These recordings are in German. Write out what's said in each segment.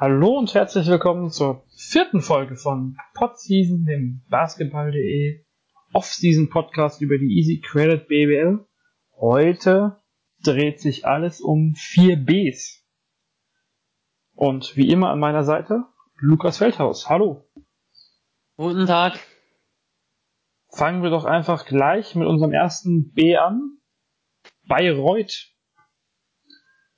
Hallo und herzlich willkommen zur vierten Folge von Podseason, dem Basketball.de Off-Season Podcast über die Easy Credit BBL. Heute dreht sich alles um 4 Bs. Und wie immer an meiner Seite Lukas Feldhaus. Hallo. Guten Tag. Fangen wir doch einfach gleich mit unserem ersten B an. Bayreuth.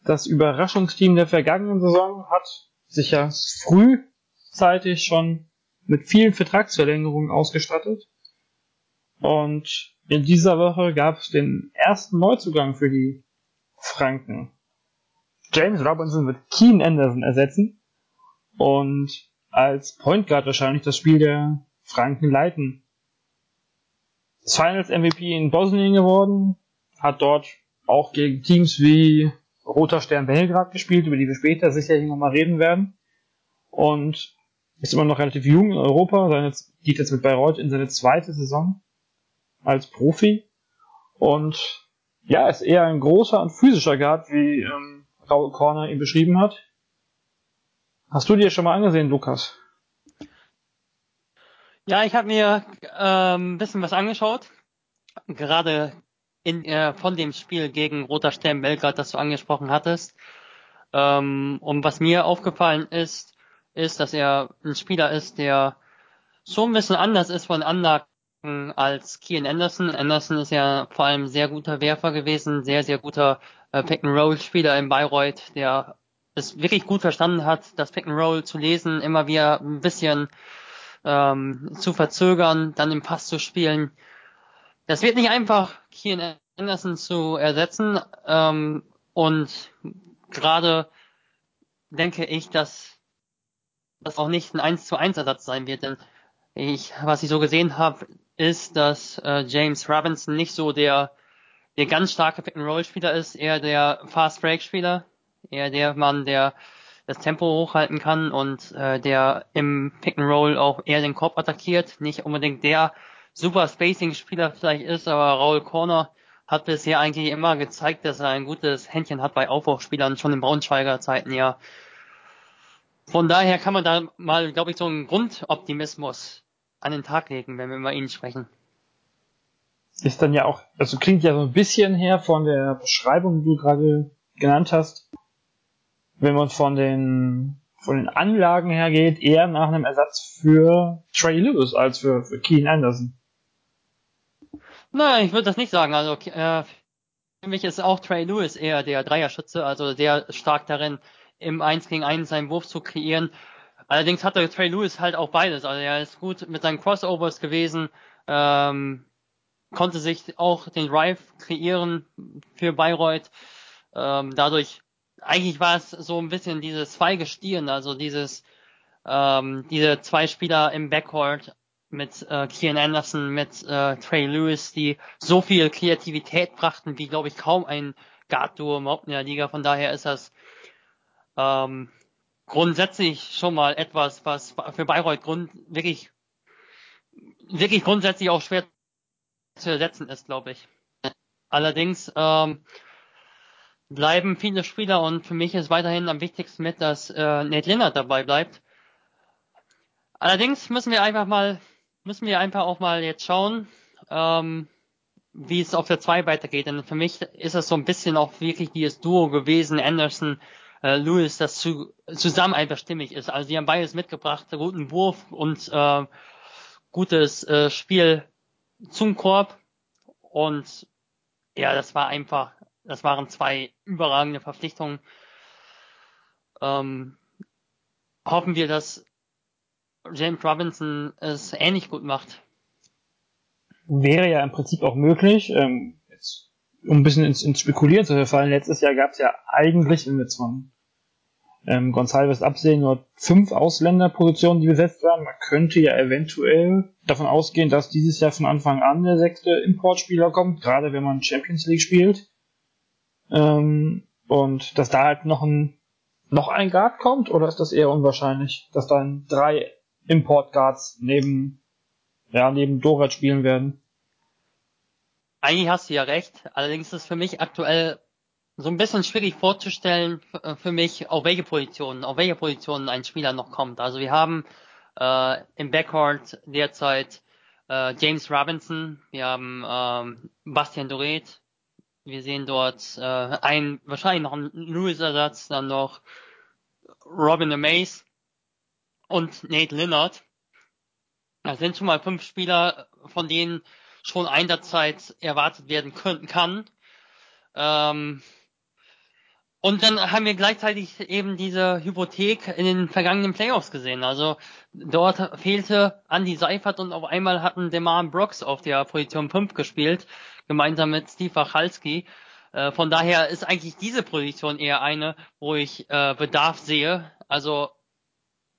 Das Überraschungsteam der vergangenen Saison hat sich ja frühzeitig schon mit vielen Vertragsverlängerungen ausgestattet. Und in dieser Woche gab es den ersten Neuzugang für die Franken. James Robinson wird Keen Anderson ersetzen und als Point Guard wahrscheinlich das Spiel der Franken leiten. Das Finals MVP in Bosnien geworden, hat dort auch gegen Teams wie Roter Stern Belgrad gespielt, über die wir später sicherlich nochmal reden werden. Und ist immer noch relativ jung in Europa, seine, geht jetzt mit Bayreuth in seine zweite Saison als Profi. Und ja, ist eher ein großer und physischer Guard, wie ähm, Raul Corner ihn beschrieben hat. Hast du dir schon mal angesehen, Lukas? Ja, ich habe mir ähm, ein bisschen was angeschaut. Gerade in, äh, von dem Spiel gegen Roter Stern Belgrad, das du angesprochen hattest. Ähm, und was mir aufgefallen ist, ist, dass er ein Spieler ist, der so ein bisschen anders ist von Anlagen als Kian Anderson. Anderson ist ja vor allem sehr guter Werfer gewesen, sehr, sehr guter äh, Pick-and-Roll-Spieler in Bayreuth, der es wirklich gut verstanden hat, das Pick-and-Roll zu lesen, immer wieder ein bisschen ähm, zu verzögern, dann im Pass zu spielen. Das wird nicht einfach, Kian Anderson zu ersetzen. Ähm, und gerade denke ich, dass das auch nicht ein 1 zu 1 Ersatz sein wird, denn ich, was ich so gesehen habe, ist, dass äh, James Robinson nicht so der, der ganz starke Pick-and-Roll-Spieler ist, eher der Fast-Break-Spieler, eher der Mann, der das Tempo hochhalten kann und äh, der im Pick-and-Roll auch eher den Korb attackiert, nicht unbedingt der super Spacing-Spieler vielleicht ist, aber Raul Corner hat bisher eigentlich immer gezeigt, dass er ein gutes Händchen hat bei Aufbauspielern, schon in Braunschweiger Zeiten ja. Von daher kann man da mal, glaube ich, so einen Grundoptimismus an den Tag legen, wenn wir über ihn sprechen. Ist dann ja auch, also klingt ja so ein bisschen her von der Beschreibung, die du gerade genannt hast, wenn man von den von den Anlagen her geht, eher nach einem Ersatz für Trey Lewis als für, für Keen Anderson. Nein, ich würde das nicht sagen. Also äh, für mich ist auch Trey Lewis eher der Dreierschütze, also sehr stark darin, im 1 gegen 1 seinen Wurf zu kreieren. Allerdings hatte Trey Lewis halt auch beides. Also er ist gut mit seinen Crossovers gewesen, ähm, konnte sich auch den Drive kreieren für Bayreuth. Ähm, dadurch, eigentlich war es so ein bisschen dieses Zweigestirn, also dieses, ähm, diese zwei Spieler im Backcourt mit äh, Kian Anderson, mit äh, Trey Lewis, die so viel Kreativität brachten, wie glaube ich kaum ein Guard-Duo überhaupt in der Liga. Von daher ist das ähm, grundsätzlich schon mal etwas, was für Bayreuth Grund wirklich wirklich grundsätzlich auch schwer zu ersetzen ist, glaube ich. Allerdings ähm, bleiben viele Spieler und für mich ist weiterhin am wichtigsten mit, dass äh, Nate Linnert dabei bleibt. Allerdings müssen wir einfach mal müssen wir einfach auch mal jetzt schauen, ähm, wie es auf der 2 weitergeht. Denn für mich ist es so ein bisschen auch wirklich dieses Duo gewesen, Anderson, äh, Lewis, das zu, zusammen einfach stimmig ist. Also die haben beides mitgebracht, guten Wurf und äh, gutes äh, Spiel zum Korb. Und ja, das war einfach, das waren zwei überragende Verpflichtungen. Ähm, hoffen wir, dass James Robinson es ähnlich gut macht. Wäre ja im Prinzip auch möglich. Ähm, jetzt, um ein bisschen ins, ins Spekulieren zu verfallen, letztes Jahr gab es ja eigentlich, wenn wir jetzt von ähm, Gonzalves absehen, nur fünf Ausländerpositionen, die besetzt waren. Man könnte ja eventuell davon ausgehen, dass dieses Jahr von Anfang an der sechste Importspieler kommt, gerade wenn man Champions League spielt. Ähm, und dass da halt noch ein noch ein Guard kommt, oder ist das eher unwahrscheinlich, dass dann drei Import Guards neben, ja, neben Dorat spielen werden. Eigentlich hast du ja recht. Allerdings ist für mich aktuell so ein bisschen schwierig vorzustellen äh, für mich, auf welche Positionen, auf welche Positionen ein Spieler noch kommt. Also wir haben äh, im Backcourt derzeit äh, James Robinson, wir haben ähm, Bastian Doret, wir sehen dort äh, einen, wahrscheinlich noch einen Lewis-Ersatz, dann noch Robin Mays und Nate Lillard. Das sind schon mal fünf Spieler, von denen schon Einsatzzeit erwartet werden können, kann. Ähm, und dann haben wir gleichzeitig eben diese Hypothek in den vergangenen Playoffs gesehen. Also dort fehlte Andy Seifert und auf einmal hatten Demar Brooks auf der Position 5 gespielt, gemeinsam mit Steve Wachalski. Äh, von daher ist eigentlich diese Position eher eine, wo ich äh, Bedarf sehe. Also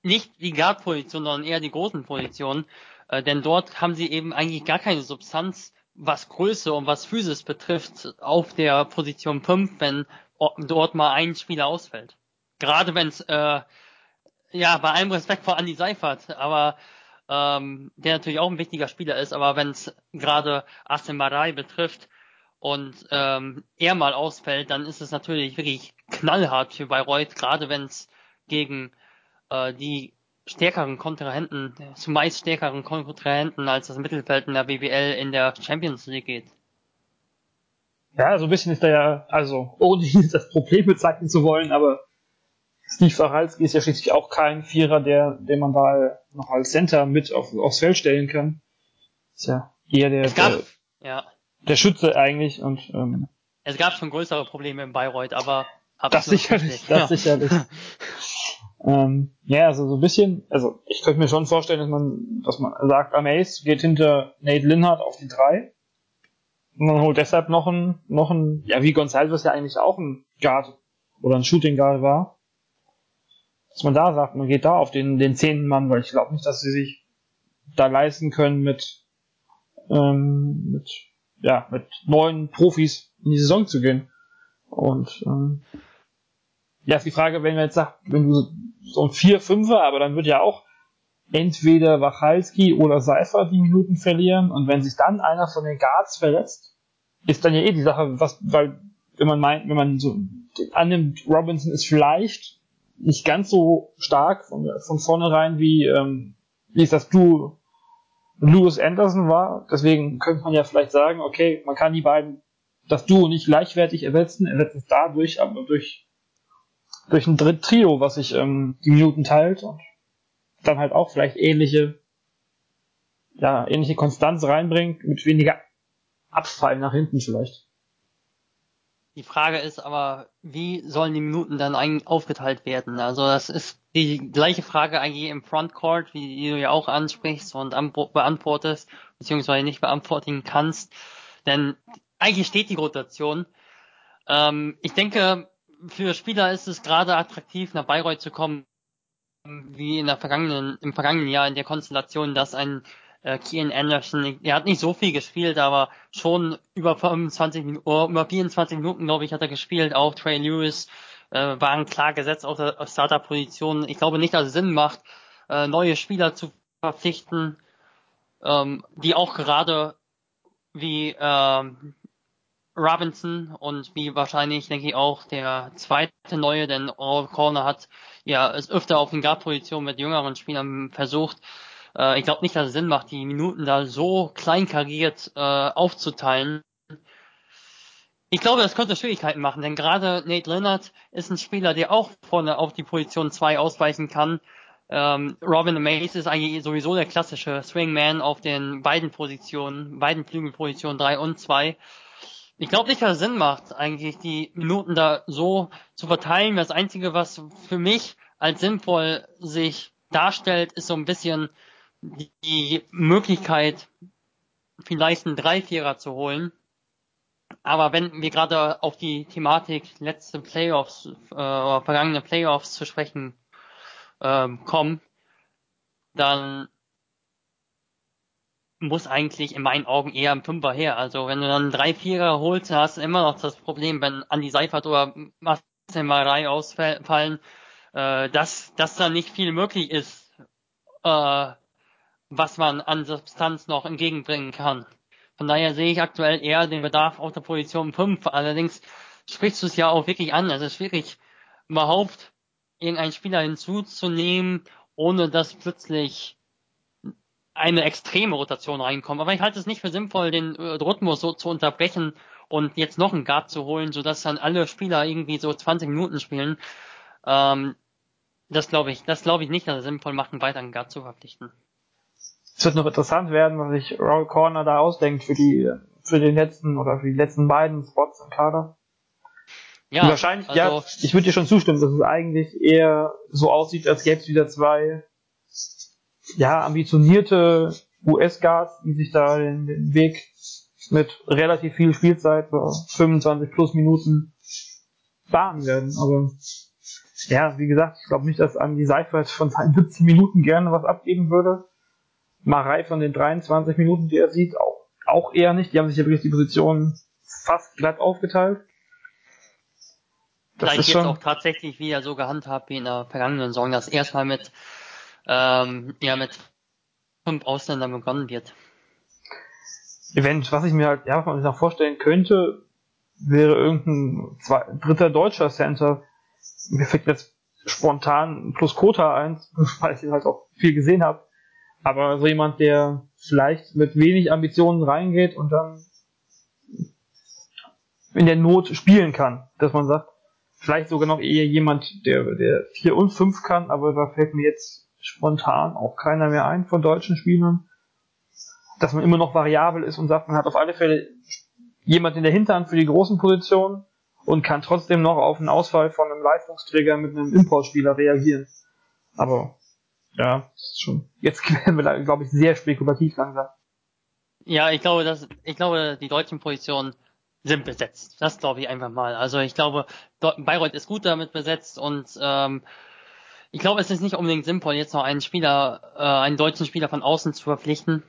nicht die Guard-Position, sondern eher die großen Positionen. Äh, denn dort haben sie eben eigentlich gar keine Substanz, was Größe und was Physis betrifft, auf der Position 5, wenn dort mal ein Spieler ausfällt. Gerade wenn es, äh, ja, bei allem Respekt vor Andy Seifert, aber ähm, der natürlich auch ein wichtiger Spieler ist, aber wenn es gerade Asim Marai betrifft und ähm, er mal ausfällt, dann ist es natürlich wirklich knallhart für Bayreuth, gerade wenn es gegen äh, die stärkeren Kontrahenten, zumeist stärkeren Kontrahenten als das Mittelfeld in der BBL in der Champions League geht. Ja, so ein bisschen ist da ja, also ohne das Problem bezeichnen zu wollen, aber Steve Wachalski ist ja schließlich auch kein Vierer, der, den man da noch als Center mit auf, aufs Feld stellen kann. Ist ja eher der, gab, der, ja. der Schütze eigentlich und ähm, es gab schon größere Probleme in Bayreuth, aber das sicherlich, das sicherlich. ähm, ja, also so ein bisschen, also ich könnte mir schon vorstellen, dass man, dass man sagt, Amaze geht hinter Nate Linhardt auf die drei und man holt deshalb noch ein, noch ein, ja, wie Gonzalez ja eigentlich auch ein Guard oder ein Shooting Guard war. Dass man da sagt, man geht da auf den, den zehnten Mann, weil ich glaube nicht, dass sie sich da leisten können mit, ähm, mit, ja, mit neuen Profis in die Saison zu gehen. Und, ähm, ja, ist die Frage, wenn man jetzt sagt, wenn du so ein 4-5er, aber dann wird ja auch entweder Wachalski oder Seifer die Minuten verlieren. Und wenn sich dann einer von den Guards verletzt, ist dann ja eh die Sache, was, weil, wenn man meint, wenn man so annimmt, Robinson ist vielleicht nicht ganz so stark von, von vornherein wie, ähm, wie es das du Lewis Anderson war, deswegen könnte man ja vielleicht sagen, okay, man kann die beiden, das Duo nicht gleichwertig ersetzen, ersetzt es dadurch, aber durch, durch ein Dritt Trio, was sich ähm, die Minuten teilt und dann halt auch vielleicht ähnliche, ja, ähnliche Konstanz reinbringt, mit weniger Abfall nach hinten vielleicht. Die Frage ist aber, wie sollen die Minuten dann eigentlich aufgeteilt werden? Also das ist die gleiche Frage eigentlich im Frontcourt, wie du ja auch ansprichst und beantwortest, beziehungsweise nicht beantworten kannst. Denn eigentlich steht die Rotation. Ähm, ich denke, für Spieler ist es gerade attraktiv, nach Bayreuth zu kommen, wie in der vergangenen, im vergangenen Jahr in der Konstellation, dass ein äh, Kian Anderson, er hat nicht so viel gespielt, aber schon über 25 Minuten, über 24 Minuten, glaube ich, hat er gespielt. Auch Trey Lewis äh, waren klar gesetzt auf der Starter-Position. Ich glaube nicht, dass es Sinn macht, äh, neue Spieler zu verpflichten, ähm, die auch gerade wie ähm, Robinson und wie wahrscheinlich, denke ich, auch der zweite neue, denn All Corner hat ja es öfter auf den Guard-Position mit jüngeren Spielern versucht. Äh, ich glaube nicht, dass es Sinn macht, die Minuten da so kleinkariert äh, aufzuteilen. Ich glaube, das könnte Schwierigkeiten machen, denn gerade Nate Leonard ist ein Spieler, der auch vorne auf die Position 2 ausweichen kann. Ähm, Robin Mace ist eigentlich sowieso der klassische Swingman auf den beiden Positionen, beiden Flügelpositionen 3 und 2. Ich glaube nicht, dass es Sinn macht, eigentlich die Minuten da so zu verteilen. Das Einzige, was für mich als sinnvoll sich darstellt, ist so ein bisschen die Möglichkeit, vielleicht einen Dreivierer zu holen. Aber wenn wir gerade auf die Thematik letzte Playoffs äh, oder vergangene Playoffs zu sprechen äh, kommen, dann muss eigentlich in meinen Augen eher ein Fünfer her. Also wenn du dann drei Vierer holst, hast du immer noch das Problem, wenn Andi Seifert oder Marcel ausfallen, äh, dass, dass da nicht viel möglich ist, äh, was man an Substanz noch entgegenbringen kann. Von daher sehe ich aktuell eher den Bedarf auf der Position 5. Allerdings sprichst du es ja auch wirklich an. Es ist wirklich überhaupt irgendeinen Spieler hinzuzunehmen, ohne dass plötzlich eine extreme Rotation reinkommt. Aber ich halte es nicht für sinnvoll, den äh, Rhythmus so zu unterbrechen und jetzt noch einen Guard zu holen, sodass dann alle Spieler irgendwie so 20 Minuten spielen. Ähm, das glaube ich, das glaube ich nicht, dass es sinnvoll macht, einen weiteren Guard zu verpflichten. Es wird noch interessant werden, was sich Roll Corner da ausdenkt für die, für den letzten oder für die letzten beiden Spots im Kader. Ja, wahrscheinlich, also, ja, ich würde dir schon zustimmen, dass es eigentlich eher so aussieht, als gäbe es wieder zwei, ja, ambitionierte US-Guards, die sich da den, den Weg mit relativ viel Spielzeit, so 25 plus Minuten, bahnen werden. Aber ja, wie gesagt, ich glaube nicht, dass Andy Seifert von seinen 17 Minuten gerne was abgeben würde. Marei von den 23 Minuten, die er sieht, auch, auch eher nicht. Die haben sich ja wirklich die Position fast glatt aufgeteilt. Das Vielleicht jetzt auch tatsächlich wieder so gehandhabt wie in der vergangenen Saison, dass erstmal mit, ähm, ja, mit fünf Ausländern begonnen wird. Event, was ich mir halt, ja, was sich noch vorstellen könnte, wäre irgendein zwei, dritter deutscher Center. Mir fällt jetzt spontan plus Kota ein, weil ich halt auch viel gesehen habe. Aber so jemand, der vielleicht mit wenig Ambitionen reingeht und dann in der Not spielen kann, dass man sagt, vielleicht sogar noch eher jemand, der, der 4 und 5 kann, aber da fällt mir jetzt spontan auch keiner mehr ein von deutschen Spielern dass man immer noch variabel ist und sagt, man hat auf alle Fälle jemand in der Hinterhand für die großen Positionen und kann trotzdem noch auf einen Ausfall von einem Leistungsträger mit einem Importspieler reagieren. Aber ja, ist schon. Jetzt werden wir glaube ich, sehr spekulativ langsam. Ja, ich glaube, dass ich glaube, die deutschen Positionen sind besetzt. Das glaube ich einfach mal. Also ich glaube, Bayreuth ist gut damit besetzt und ähm, ich glaube, es ist nicht unbedingt sinnvoll, jetzt noch einen Spieler, äh, einen deutschen Spieler von außen zu verpflichten.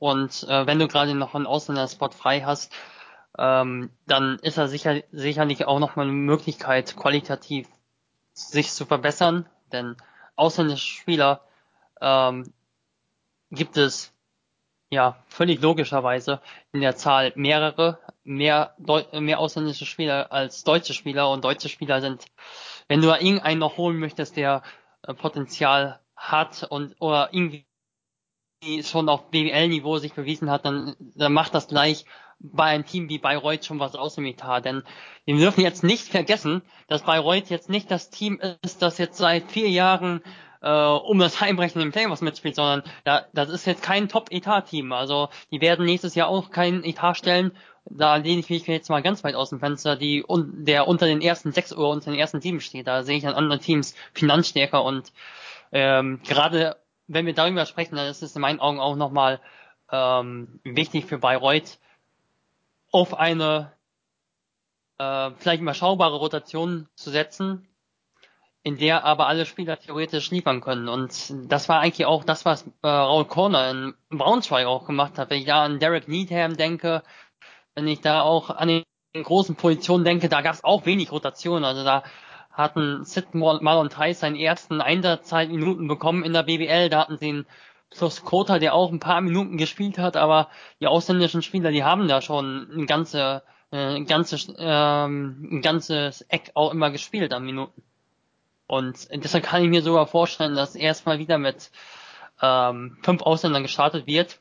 Und äh, wenn du gerade noch einen Ausländerspot frei hast, ähm, dann ist er sicher, sicherlich auch noch mal eine Möglichkeit, qualitativ sich zu verbessern. Denn ausländische Spieler ähm, gibt es ja völlig logischerweise in der Zahl mehrere, mehr, mehr ausländische Spieler als deutsche Spieler und deutsche Spieler sind, wenn du da irgendeinen noch holen möchtest, der äh, Potenzial hat und oder irgendwie schon auf BWL-Niveau sich bewiesen hat, dann, dann macht das gleich bei einem Team wie Bayreuth schon was aus im Etat. Denn wir dürfen jetzt nicht vergessen, dass Bayreuth jetzt nicht das Team ist, das jetzt seit vier Jahren äh, um das Heimbrechen im Playoffs mitspielt, sondern da, das ist jetzt kein Top-Etat-Team. Also die werden nächstes Jahr auch kein Etat stellen. Da lehne ich mich jetzt mal ganz weit aus dem Fenster, die un, der unter den ersten sechs oder unter den ersten sieben steht. Da sehe ich an anderen Teams finanzstärker und ähm, gerade wenn wir darüber sprechen, dann ist es in meinen Augen auch nochmal ähm, wichtig für Bayreuth, auf eine äh, vielleicht überschaubare Rotation zu setzen, in der aber alle Spieler theoretisch liefern können. Und das war eigentlich auch das, was äh, Raul Corner in Braunschweig auch gemacht hat. Wenn ich da an Derek Needham denke, wenn ich da auch an den großen Positionen denke, da gab es auch wenig Rotation. Also da hatten Sid Marlon Theis seinen ersten Einsatzzeitminuten bekommen in der BBL. Da hatten sie einen Plus Kota, der auch ein paar Minuten gespielt hat, aber die ausländischen Spieler, die haben da schon ein ganze, äh, ein ganzes, ähm, ein ganzes Eck auch immer gespielt an Minuten. Und deshalb kann ich mir sogar vorstellen, dass erstmal wieder mit ähm, fünf Ausländern gestartet wird.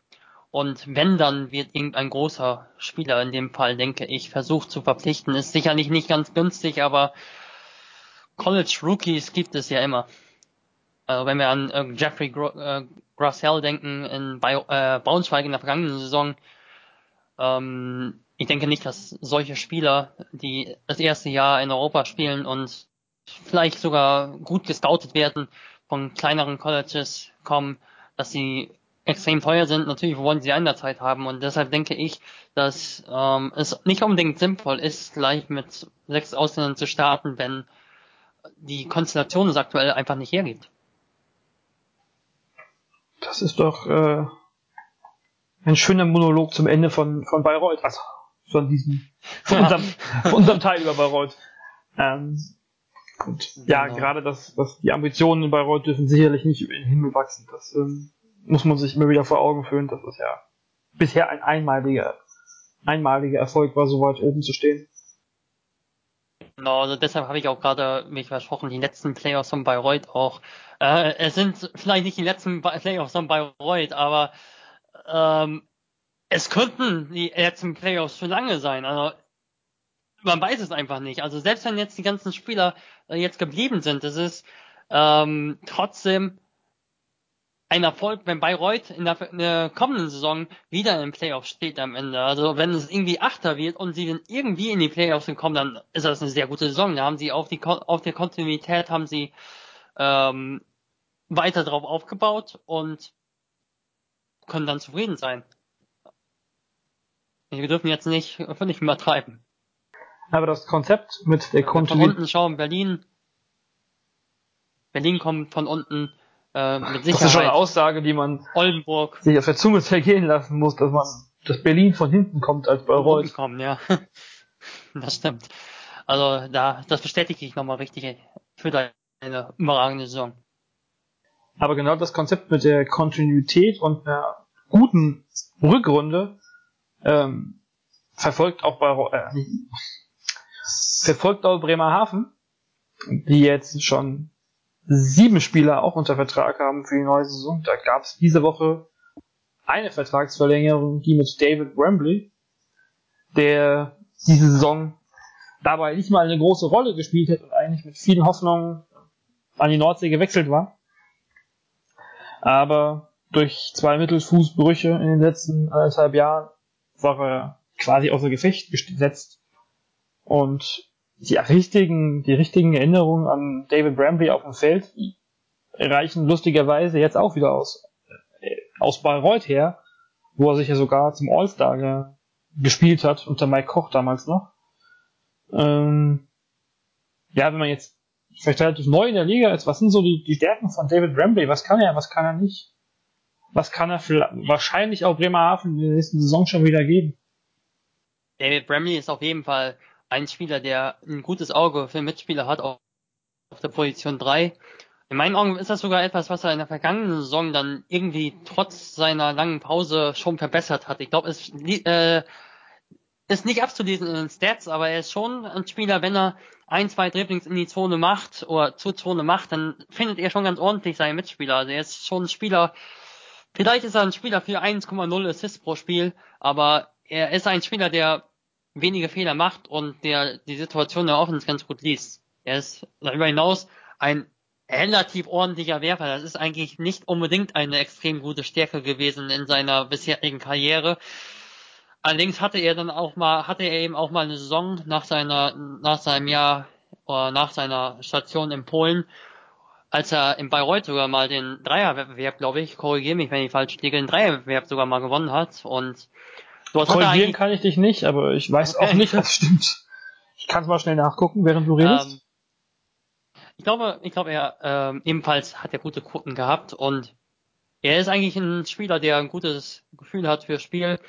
Und wenn, dann wird irgendein großer Spieler in dem Fall, denke ich, versucht zu verpflichten. Ist sicherlich nicht ganz günstig, aber College Rookies gibt es ja immer. Also wenn wir an äh, Jeffrey Gro äh, Grassell denken in bei, äh, Braunschweig in der vergangenen Saison, ähm, ich denke nicht, dass solche Spieler, die das erste Jahr in Europa spielen und vielleicht sogar gut gescoutet werden von kleineren Colleges kommen, dass sie extrem teuer sind. Natürlich wollen sie eine Zeit haben und deshalb denke ich, dass ähm, es nicht unbedingt sinnvoll ist, gleich mit sechs Ausländern zu starten, wenn die Konstellation es aktuell einfach nicht hergibt. Das ist doch äh, ein schöner Monolog zum Ende von, von Bayreuth, also von diesem, von, ja. unserem, von unserem Teil über Bayreuth. Ähm, und genau. ja, gerade das, das, die Ambitionen in Bayreuth dürfen sicherlich nicht über den Himmel wachsen. Das ähm, muss man sich immer wieder vor Augen führen, dass es ja bisher ein einmaliger, einmaliger Erfolg war, so weit oben zu stehen. Genau, also deshalb habe ich auch gerade mich versprochen, die letzten Playoffs von Bayreuth auch. Äh, es sind vielleicht nicht die letzten Playoffs von Bayreuth, aber ähm, es könnten die letzten Playoffs für lange sein. Also man weiß es einfach nicht. Also selbst wenn jetzt die ganzen Spieler äh, jetzt geblieben sind, das ist ähm, trotzdem ein Erfolg, wenn Bayreuth in der, in der kommenden Saison wieder im Playoff steht am Ende. Also wenn es irgendwie Achter wird und sie dann irgendwie in die Playoffs kommen, dann ist das eine sehr gute Saison. Da haben sie auf die auf der Kontinuität haben sie ähm, weiter drauf aufgebaut und können dann zufrieden sein. Wir dürfen jetzt nicht völlig übertreiben. Aber das Konzept mit der Kontinuität. Von unten schauen, Berlin. Berlin kommt von unten äh, mit Sicherheit. Das ist schon eine Aussage, die man Oldenburg. sich auf der Zunge zergehen lassen muss, dass man, dass Berlin von hinten kommt als bei Reus. Kommen, ja. das stimmt. Also da, das bestätige ich nochmal richtig für deine überragende Saison. Aber genau das Konzept mit der Kontinuität und einer guten Rückrunde ähm, verfolgt auch bei äh, verfolgt auch Bremerhaven, die jetzt schon sieben Spieler auch unter Vertrag haben für die neue Saison. Da gab es diese Woche eine Vertragsverlängerung, die mit David Wembley, der diese Saison dabei nicht mal eine große Rolle gespielt hat und eigentlich mit vielen Hoffnungen an die Nordsee gewechselt war. Aber durch zwei Mittelfußbrüche in den letzten anderthalb Jahren war er quasi außer Gefecht gesetzt. Und die richtigen, die richtigen Erinnerungen an David Bramley auf dem Feld reichen lustigerweise jetzt auch wieder aus, äh, aus Bayreuth her, wo er sich ja sogar zum All-Star ge gespielt hat, unter Mike Koch damals noch. Ähm, ja, wenn man jetzt vielleicht relativ neu in der Liga ist, was sind so die, die Stärken von David Bramley? Was kann er, was kann er nicht? Was kann er wahrscheinlich auch Bremerhaven in der nächsten Saison schon wieder geben? David Bramley ist auf jeden Fall ein Spieler, der ein gutes Auge für Mitspieler hat, auf der Position 3. In meinen Augen ist das sogar etwas, was er in der vergangenen Saison dann irgendwie trotz seiner langen Pause schon verbessert hat. Ich glaube, es äh, ist nicht abzulesen in den Stats, aber er ist schon ein Spieler, wenn er ein, zwei Dribblings in die Zone macht oder zur Zone macht, dann findet er schon ganz ordentlich seine Mitspieler. Also er ist schon ein Spieler, vielleicht ist er ein Spieler für 1,0 Assists pro Spiel, aber er ist ein Spieler, der wenige Fehler macht und der die Situation der Offense ganz gut liest. Er ist darüber hinaus ein relativ ordentlicher Werfer. Das ist eigentlich nicht unbedingt eine extrem gute Stärke gewesen in seiner bisherigen Karriere. Allerdings hatte er dann auch mal, hatte er eben auch mal eine Saison nach seiner, nach seinem Jahr oder nach seiner Station in Polen, als er in Bayreuth sogar mal den Dreierwettbewerb, glaube ich, korrigiere mich, wenn ich falsch liege, den Dreierwettbewerb sogar mal gewonnen hat und Dort Korrigieren kann ich dich nicht, aber ich weiß okay. auch nicht, was stimmt. Ich kann es mal schnell nachgucken, während du redest. Ähm, ich glaube, ich glaube, er ähm, ebenfalls hat er gute Quoten gehabt und er ist eigentlich ein Spieler, der ein gutes Gefühl hat für Spiel.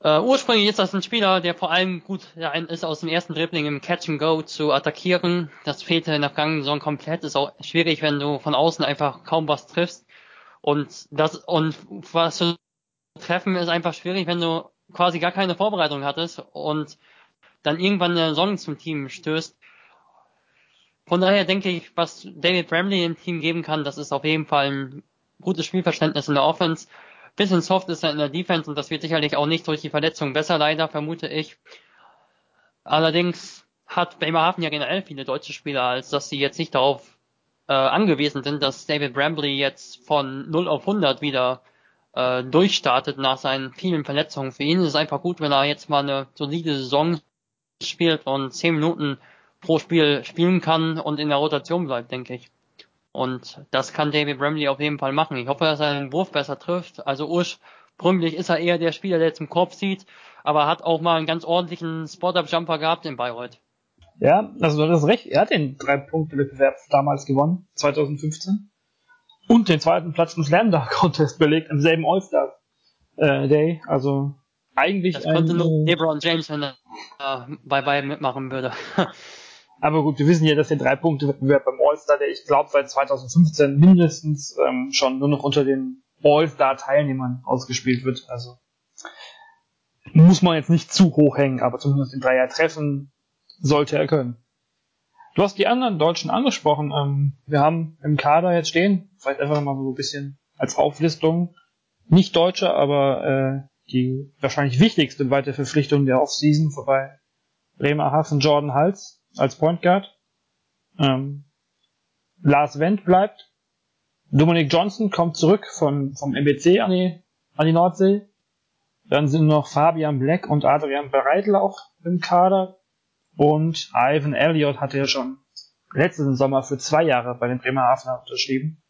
Äh, ursprünglich ist das ein Spieler, der vor allem gut ist, aus dem ersten Dribbling im Catch and Go zu attackieren. Das fehlte in der vergangenen Saison komplett. Ist auch schwierig, wenn du von außen einfach kaum was triffst. Und das und was du treffen ist einfach schwierig, wenn du quasi gar keine Vorbereitung hattest und dann irgendwann eine Saison zum Team stößt. Von daher denke ich, was David Bramley im Team geben kann, das ist auf jeden Fall ein gutes Spielverständnis in der Offense. Bisschen soft ist er in der Defense und das wird sicherlich auch nicht durch die Verletzung besser, leider, vermute ich. Allerdings hat Bremerhaven ja generell viele deutsche Spieler, als dass sie jetzt nicht darauf äh, angewiesen sind, dass David Bramley jetzt von 0 auf 100 wieder äh, durchstartet nach seinen vielen Verletzungen. Für ihn ist es einfach gut, wenn er jetzt mal eine solide Saison spielt und zehn Minuten pro Spiel spielen kann und in der Rotation bleibt, denke ich. Und das kann David Bramley auf jeden Fall machen. Ich hoffe, dass er den Wurf besser trifft. Also ursprünglich ist er eher der Spieler, der zum Korb zieht, aber hat auch mal einen ganz ordentlichen Spot-Up-Jumper gehabt in Bayreuth. Ja, also du hast recht. Er hat den Drei-Punkte-Wettbewerb damals gewonnen, 2015 und den zweiten Platz im Slam Dunk Contest belegt im selben All-Star äh, Day. Also eigentlich das konnte ein, nur LeBron James, wenn er äh, bei beiden mitmachen würde. aber gut, wir wissen ja, dass der drei Punkte Wettbewerb beim All-Star, der ich glaube seit 2015 mindestens ähm, schon nur noch unter den All-Star Teilnehmern ausgespielt wird. Also muss man jetzt nicht zu hoch hängen, aber zumindest den Dreier treffen sollte er können. Du hast die anderen Deutschen angesprochen. Ähm, wir haben im Kader jetzt stehen, vielleicht einfach mal so ein bisschen als Auflistung, nicht Deutsche, aber äh, die wahrscheinlich wichtigste weitere Verpflichtung der Offseason vorbei. Bremerhaven Jordan Hals als Point Guard. Ähm, Lars Wendt bleibt. Dominic Johnson kommt zurück von, vom MBC an die, an die Nordsee. Dann sind noch Fabian Black und Adrian Bereitel auch im Kader. Und Ivan Elliott hatte ja schon letzten Sommer für zwei Jahre bei den Bremerhavener unterschrieben.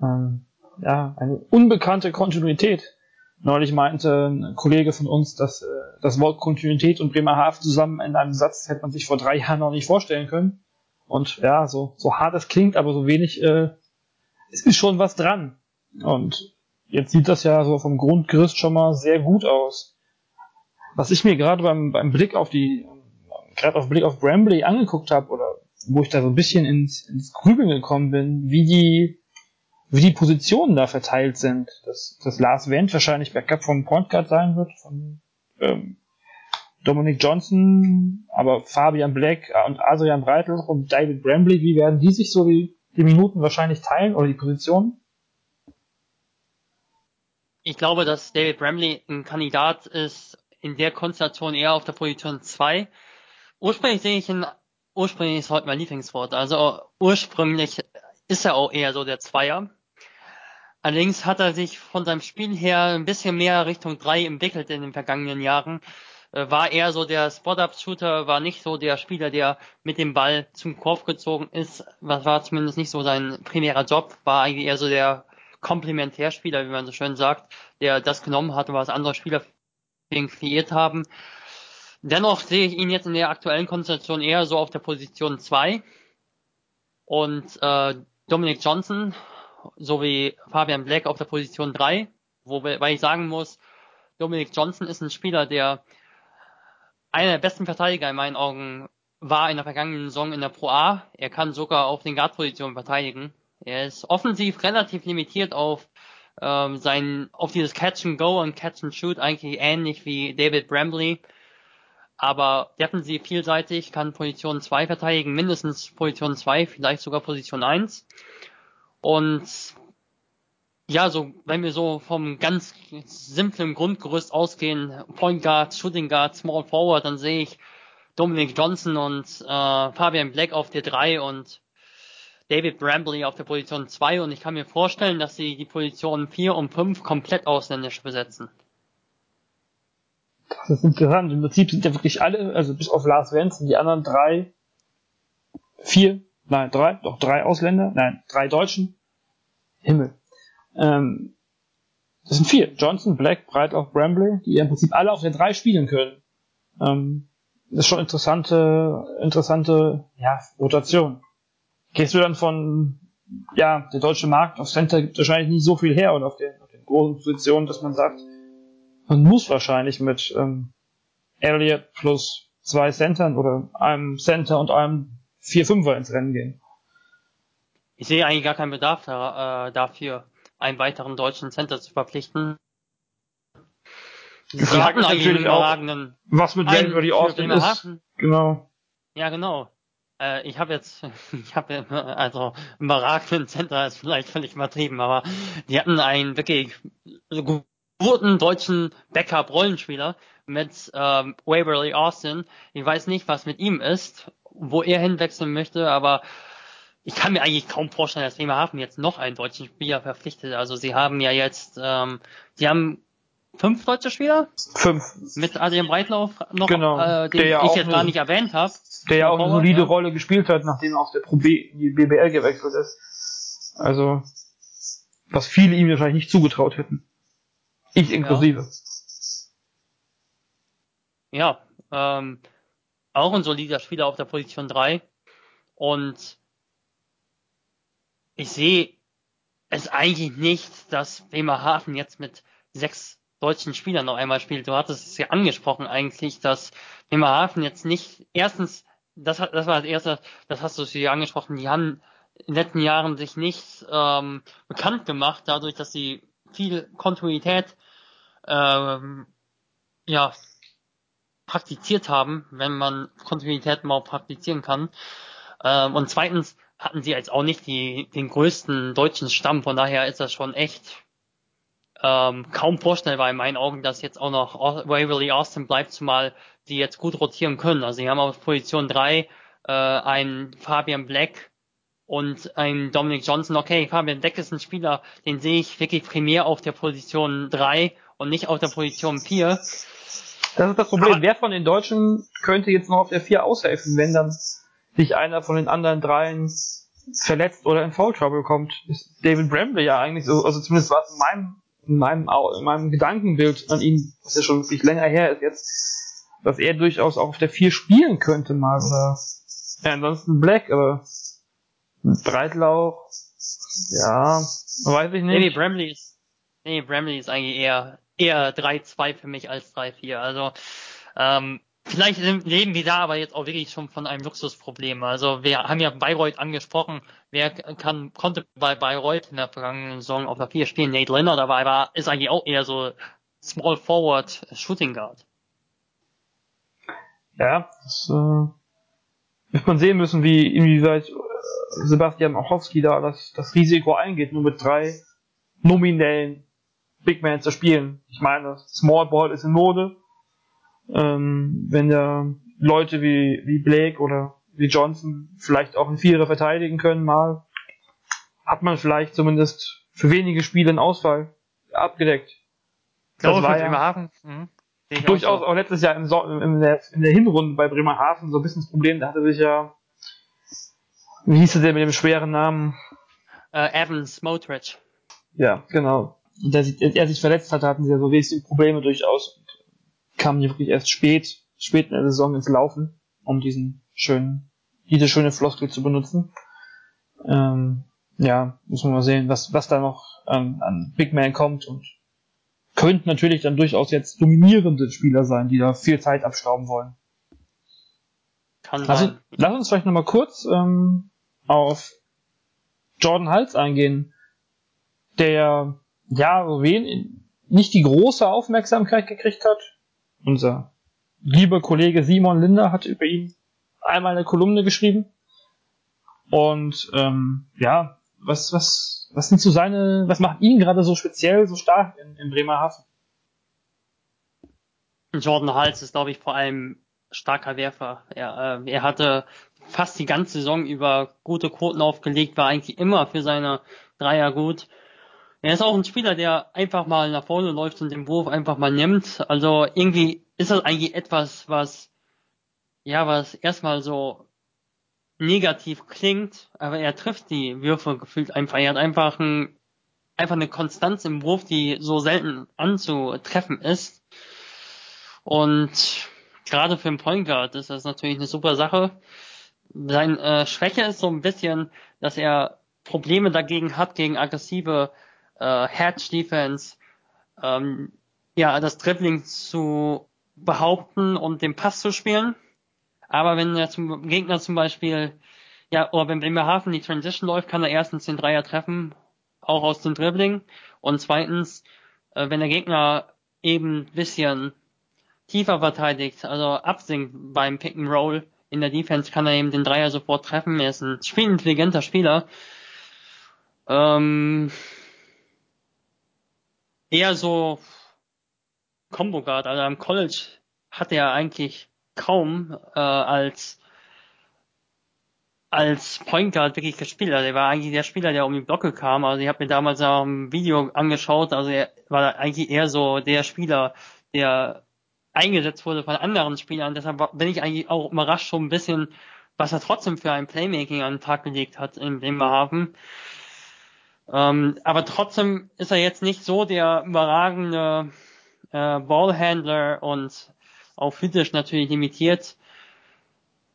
Ähm, ja, eine unbekannte Kontinuität. Neulich meinte ein Kollege von uns, dass äh, das Wort Kontinuität und Bremerhaven zusammen in einem Satz hätte man sich vor drei Jahren noch nicht vorstellen können. Und ja, so, so hart es klingt, aber so wenig, äh, es ist schon was dran. Und jetzt sieht das ja so vom Grundgerüst schon mal sehr gut aus. Was ich mir gerade beim, beim Blick auf die gerade auf Blick auf Brambley angeguckt habe oder wo ich da so ein bisschen ins, ins Grübeln gekommen bin, wie die, wie die Positionen da verteilt sind. Dass, dass Lars Wendt wahrscheinlich Backup vom Point Guard sein wird, von ähm, Dominic Johnson, aber Fabian Black und Adrian Breitel und David Brambley, wie werden die sich so die, die Minuten wahrscheinlich teilen oder die Positionen? Ich glaube, dass David Bramley ein Kandidat ist in der Konstellation eher auf der Position 2, Ursprünglich sehe ich ihn, ursprünglich ist heute mein Lieblingswort, also ursprünglich ist er auch eher so der Zweier. Allerdings hat er sich von seinem Spiel her ein bisschen mehr Richtung 3 entwickelt in den vergangenen Jahren. Äh, war eher so der Spot-Up-Shooter, war nicht so der Spieler, der mit dem Ball zum Korb gezogen ist. Was war zumindest nicht so sein primärer Job, war eigentlich eher so der Komplementärspieler, wie man so schön sagt, der das genommen hat, was andere Spieler kreiert haben. Dennoch sehe ich ihn jetzt in der aktuellen Konstellation eher so auf der Position 2 und äh, Dominic Johnson sowie Fabian Black auf der Position 3, wobei ich sagen muss, Dominic Johnson ist ein Spieler, der einer der besten Verteidiger in meinen Augen war in der vergangenen Saison in der Pro A. Er kann sogar auf den Guard-Positionen verteidigen. Er ist offensiv relativ limitiert auf ähm, sein auf dieses Catch and Go und Catch and Shoot eigentlich ähnlich wie David Brambley aber defensiv vielseitig, kann Position 2 verteidigen, mindestens Position 2, vielleicht sogar Position 1. Und ja, so, wenn wir so vom ganz simplen Grundgerüst ausgehen, Point Guard, Shooting Guard, Small Forward, dann sehe ich Dominic Johnson und äh, Fabian Black auf der 3 und David Brambley auf der Position 2 und ich kann mir vorstellen, dass sie die Positionen 4 und 5 komplett ausländisch besetzen. Das ist interessant. Im Prinzip sind ja wirklich alle, also bis auf Lars Wenz die anderen drei, vier, nein, drei, doch drei Ausländer, nein, drei Deutschen. Himmel. Ähm, das sind vier. Johnson, Black, Breitloff, Brambley, die im Prinzip alle auf der drei spielen können. Ähm, das ist schon interessante, interessante, ja, Rotation. Gehst du dann von, ja, der deutsche Markt auf Center gibt wahrscheinlich nicht so viel her oder auf den, auf den großen Positionen, dass man sagt, man muss wahrscheinlich mit ähm, Elliott plus zwei Centern oder einem Center und einem 4-5er ins Rennen gehen. Ich sehe eigentlich gar keinen Bedarf da, äh, dafür, einen weiteren deutschen Center zu verpflichten. Die Frage ist natürlich auch, was mit Randy Austin ist. Genau. Ja, genau. Äh, ich habe jetzt, ich habe also überragenden Center ist vielleicht völlig übertrieben, aber die hatten einen wirklich guten deutschen Backup-Rollenspieler mit ähm, Waverly Austin. Ich weiß nicht, was mit ihm ist, wo er hinwechseln möchte, aber ich kann mir eigentlich kaum vorstellen, dass Bremerhaven jetzt noch einen deutschen Spieler verpflichtet. Also sie haben ja jetzt, ähm, sie haben fünf deutsche Spieler? Fünf. Mit Adrian Breitlauf noch, genau, äh, den ja ich jetzt gar nicht erwähnt habe. Der ja auch eine solide ja. Rolle gespielt hat, nachdem er aus der Pro B die BBL gewechselt ist. Also, was viele ihm wahrscheinlich nicht zugetraut hätten. Ich inklusive. Ja, ja ähm, auch ein solider Spieler auf der Position 3. Und ich sehe es eigentlich nicht, dass Bremerhaven jetzt mit sechs deutschen Spielern noch einmal spielt. Du hattest es ja angesprochen eigentlich, dass Bremerhaven jetzt nicht, erstens, das, das war das erste, das hast du hier angesprochen, die haben in den letzten Jahren sich nicht ähm, bekannt gemacht, dadurch, dass sie viel Kontinuität ähm, ja, praktiziert haben, wenn man Kontinuität mal praktizieren kann. Ähm, und zweitens hatten sie jetzt auch nicht die, den größten deutschen Stamm, von daher ist das schon echt ähm, kaum vorstellbar in meinen Augen, dass jetzt auch noch Waverly Austin bleibt, zumal die jetzt gut rotieren können. Also sie haben auf Position 3 äh, einen Fabian Black und einen Dominic Johnson. Okay, Fabian Black ist ein Spieler, den sehe ich wirklich primär auf der Position 3 und nicht auf der Position 4. Das ist das Problem. Aber Wer von den Deutschen könnte jetzt noch auf der 4 aushelfen, wenn dann sich einer von den anderen dreien verletzt oder in Foul Trouble kommt? Ist David Bramble ja eigentlich so, also zumindest war es in meinem in meinem, in meinem Gedankenbild an ihn, was ja schon wirklich länger her ist jetzt, dass er durchaus auch auf der 4 spielen könnte mal, oder, ja, ansonsten Black, aber Breitlauch, ja, weiß ich nicht. Nee, Bramley ist, nee, Bramley ist eigentlich eher, eher 3-2 für mich als 3-4, also, ähm, Vielleicht leben wir da aber jetzt auch wirklich schon von einem Luxusproblem. Also wir haben ja Bayreuth angesprochen. Wer kann, konnte bei Bayreuth in der vergangenen Saison auf der 4 spielen? Nate Linder dabei war, ist eigentlich auch eher so Small Forward Shooting Guard. Ja, das äh, wird man sehen müssen, wie inwieweit Sebastian Ochowski da das, das Risiko eingeht, nur mit drei nominellen Big Men zu spielen. Ich meine, Small Ball ist in Mode ähm, wenn da Leute wie, wie Blake oder wie Johnson vielleicht auch in Vierer verteidigen können, mal, hat man vielleicht zumindest für wenige Spiele einen Ausfall abgedeckt. Das glaube, war ja Bremerhaven. Mhm. Durchaus auch, auch, letztes Jahr im so in, der, in der Hinrunde bei Bremerhaven so ein bisschen das Problem, da hatte sich ja, wie hieß er denn mit dem schweren Namen? Uh, Evans Motridge. Ja, genau. Und der, er sich verletzt hat, hatten sie ja so wesentliche Probleme durchaus kamen die wirklich erst spät, spät in der Saison ins Laufen, um diesen schönen, diese schöne Floskel zu benutzen. Ähm, ja, muss man mal sehen, was, was da noch ähm, an Big Man kommt und könnten natürlich dann durchaus jetzt dominierende Spieler sein, die da viel Zeit abstauben wollen. Kann lass, sein. lass uns vielleicht nochmal kurz ähm, auf Jordan Hals eingehen, der ja wen nicht die große Aufmerksamkeit gekriegt hat, unser lieber Kollege Simon Linder hat über ihn einmal eine Kolumne geschrieben. Und ähm, ja, was, was, was sind so seine, was macht ihn gerade so speziell, so stark in, in Bremerhaven? Jordan Hals ist, glaube ich, vor allem starker Werfer. Er, äh, er hatte fast die ganze Saison über gute Quoten aufgelegt, war eigentlich immer für seine Dreier gut. Er ist auch ein Spieler, der einfach mal nach vorne läuft und den Wurf einfach mal nimmt. Also irgendwie ist das eigentlich etwas, was, ja, was erstmal so negativ klingt, aber er trifft die Würfe gefühlt einfach. Er hat einfach ein, einfach eine Konstanz im Wurf, die so selten anzutreffen ist. Und gerade für einen Point Guard ist das natürlich eine super Sache. Sein äh, Schwäche ist so ein bisschen, dass er Probleme dagegen hat, gegen aggressive äh, Hedge Defense, ähm, ja, das Dribbling zu behaupten und den Pass zu spielen. Aber wenn er zum Gegner zum Beispiel, ja, oder wenn Bremerhaven die Transition läuft, kann er erstens den Dreier treffen, auch aus dem Dribbling. Und zweitens, äh, wenn der Gegner eben bisschen tiefer verteidigt, also absinkt beim Pick and Roll in der Defense, kann er eben den Dreier sofort treffen. Er ist ein spielintelligenter Spieler. Ähm, eher so Combo Guard, also am College hat er eigentlich kaum äh, als als Point Guard wirklich gespielt. Also er war eigentlich der Spieler, der um die Blocke kam. Also ich habe mir damals auch ein Video angeschaut. Also er war eigentlich eher so der Spieler, der eingesetzt wurde von anderen Spielern. Deshalb bin ich eigentlich auch überrascht schon ein bisschen, was er trotzdem für ein Playmaking an den Tag gelegt hat in Bremerhaven. Ähm, aber trotzdem ist er jetzt nicht so der überragende äh, Ballhandler und auch physisch natürlich limitiert,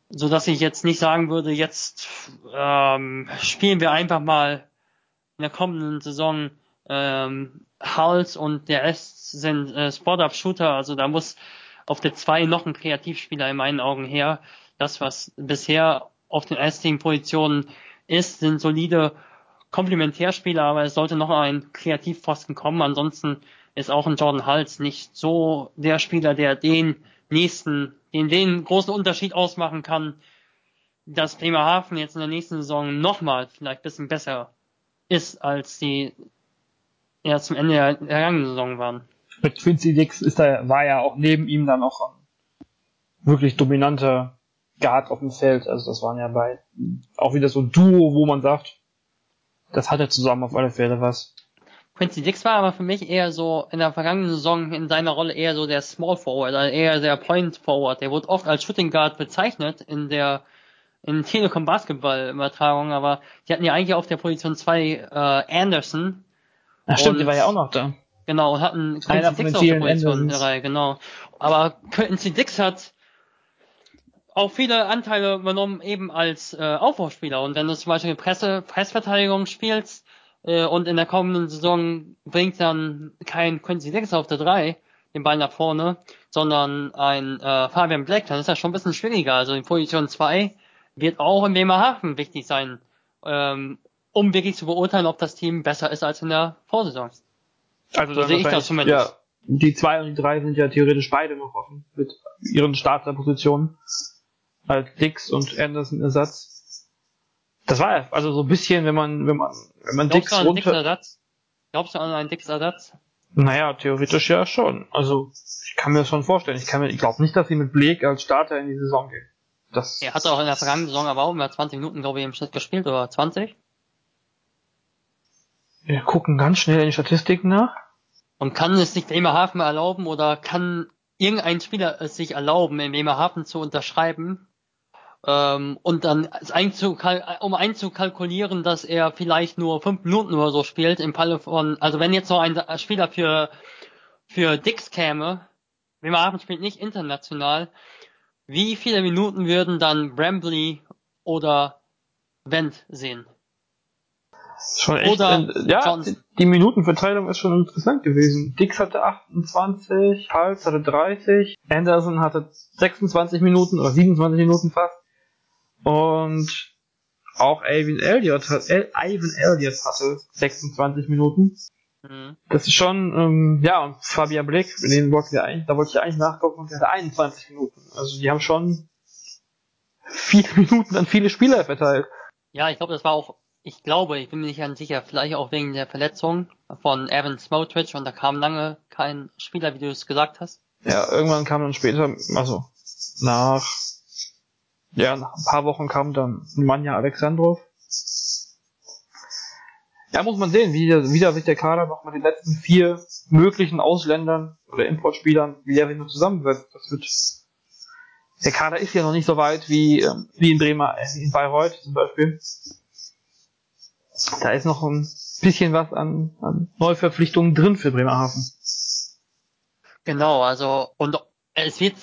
so dass ich jetzt nicht sagen würde, jetzt ähm, spielen wir einfach mal in der kommenden Saison ähm, Hals und der Rest sind äh, Spot-Up-Shooter, also da muss auf der 2 noch ein Kreativspieler in meinen Augen her. Das, was bisher auf den ersten Positionen ist, sind solide Komplementärspieler, aber es sollte noch ein Kreativpfosten kommen. Ansonsten ist auch ein Jordan Hals nicht so der Spieler, der den nächsten, den den großen Unterschied ausmachen kann, dass Bremerhaven jetzt in der nächsten Saison nochmal vielleicht ein bisschen besser ist, als die ja zum Ende der vergangenen Saison waren. Mit Quincy Dix ist er, war ja auch neben ihm dann auch wirklich dominanter Guard auf dem Feld. Also das waren ja bei auch wieder so ein Duo, wo man sagt, das hatte zusammen auf alle Fälle was. Quincy Dix war aber für mich eher so in der vergangenen Saison in seiner Rolle eher so der Small Forward, also eher der Point Forward. Der wurde oft als Shooting Guard bezeichnet in der in Telekom Basketball Übertragung, aber die hatten ja eigentlich auf der Position zwei äh, Anderson. Ach stimmt, die war ja auch noch da. Genau, und hatten Quincy Dix auf der Position drei, genau. Aber Quincy Dix hat auch viele Anteile übernommen eben als äh, Aufbauspieler. Und wenn du zum Beispiel Presse, Pressverteidigung spielst äh, und in der kommenden Saison bringt dann kein Quincy Dix auf der 3 den Ball nach vorne, sondern ein äh, Fabian Black, dann ist das schon ein bisschen schwieriger. Also in Position 2 wird auch in Bremerhaven wichtig sein, ähm, um wirklich zu beurteilen, ob das Team besser ist als in der Vorsaison. Also so sehe ich das zumindest. Ja, die 2 und die 3 sind ja theoretisch beide noch offen mit ihren Starterpositionen als Dix und Anderson Ersatz. Das war ja, also so ein bisschen, wenn man, wenn man, wenn man Dix runter... Dix Ersatz? Glaubst du an einen Dix Ersatz? Naja, theoretisch ja schon. Also, ich kann mir das schon vorstellen. Ich kann mir, ich glaube nicht, dass sie mit Blake als Starter in die Saison gehen. Das er hat auch in der vergangenen Saison aber auch mehr 20 Minuten, glaube ich, im Schnitt gespielt, oder 20? Wir gucken ganz schnell in Statistiken nach. Und kann es sich Bremerhaven erlauben oder kann irgendein Spieler es sich erlauben, in Bremerhaven zu unterschreiben, ähm, und dann um einzukalkulieren, dass er vielleicht nur fünf Minuten oder so spielt im Falle von, also wenn jetzt noch ein Spieler für, für Dix käme, Bremerhaven spielt nicht international, wie viele Minuten würden dann Brambley oder Wendt sehen? Schon echt, Oder äh, ja, die Minutenverteilung ist schon interessant gewesen. Dix hatte 28, Hals hatte 30, Anderson hatte 26 Minuten oder 27 Minuten fast. Und auch Alvin Elliott hat, El, Ivan Elliott hatte 26 Minuten. Mhm. Das ist schon, ähm, ja, und Fabian Blick, den wollten wir eigentlich, da wollte ich eigentlich nachgucken und der hatte 21 Minuten. Also die haben schon viele Minuten an viele Spieler verteilt. Ja, ich glaube, das war auch, ich glaube, ich bin mir nicht ganz sicher, vielleicht auch wegen der Verletzung von Evan Smotrich und da kam lange kein Spieler, wie du es gesagt hast. Ja, irgendwann kam dann später, also nach ja, nach ein paar Wochen kam dann Manja Alexandrov. Ja, muss man sehen, wie, wie der sich der Kader noch mit den letzten vier möglichen Ausländern oder Importspielern, wie der sich noch zusammensetzt. Das wird, der Kader ist ja noch nicht so weit wie, ähm, wie in Bremer, äh, in Bayreuth zum Beispiel. Da ist noch ein bisschen was an, an Neuverpflichtungen drin für Bremerhaven. Genau, also, und es wird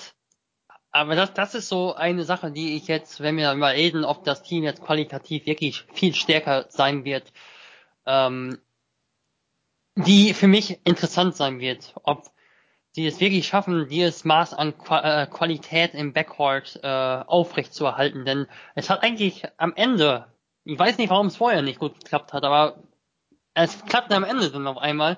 aber das, das ist so eine Sache, die ich jetzt, wenn wir mal reden, ob das Team jetzt qualitativ wirklich viel stärker sein wird, ähm, die für mich interessant sein wird. Ob die es wirklich schaffen, dieses Maß an äh, Qualität im Backcourt äh, aufrecht zu erhalten. Denn es hat eigentlich am Ende, ich weiß nicht, warum es vorher nicht gut geklappt hat, aber es klappt am Ende dann auf einmal.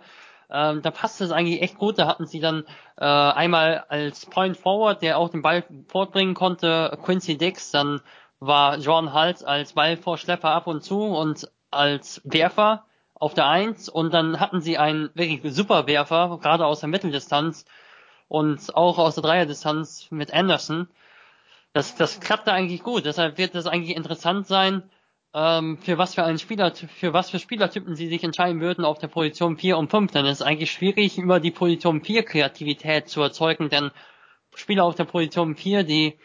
Ähm, da passte es eigentlich echt gut. Da hatten sie dann äh, einmal als Point Forward, der auch den Ball fortbringen konnte, Quincy Dix. Dann war John Hals als Ballvorschlepper ab und zu und als Werfer auf der Eins. Und dann hatten sie einen wirklich super Werfer, gerade aus der Mitteldistanz und auch aus der Dreierdistanz mit Anderson. Das, das klappte eigentlich gut. Deshalb wird es eigentlich interessant sein, ähm, für was für einen Spieler, für was für Spielertypen sie sich entscheiden würden auf der Position 4 und 5, dann ist es eigentlich schwierig, über die Position 4 Kreativität zu erzeugen, denn Spieler auf der Position 4, die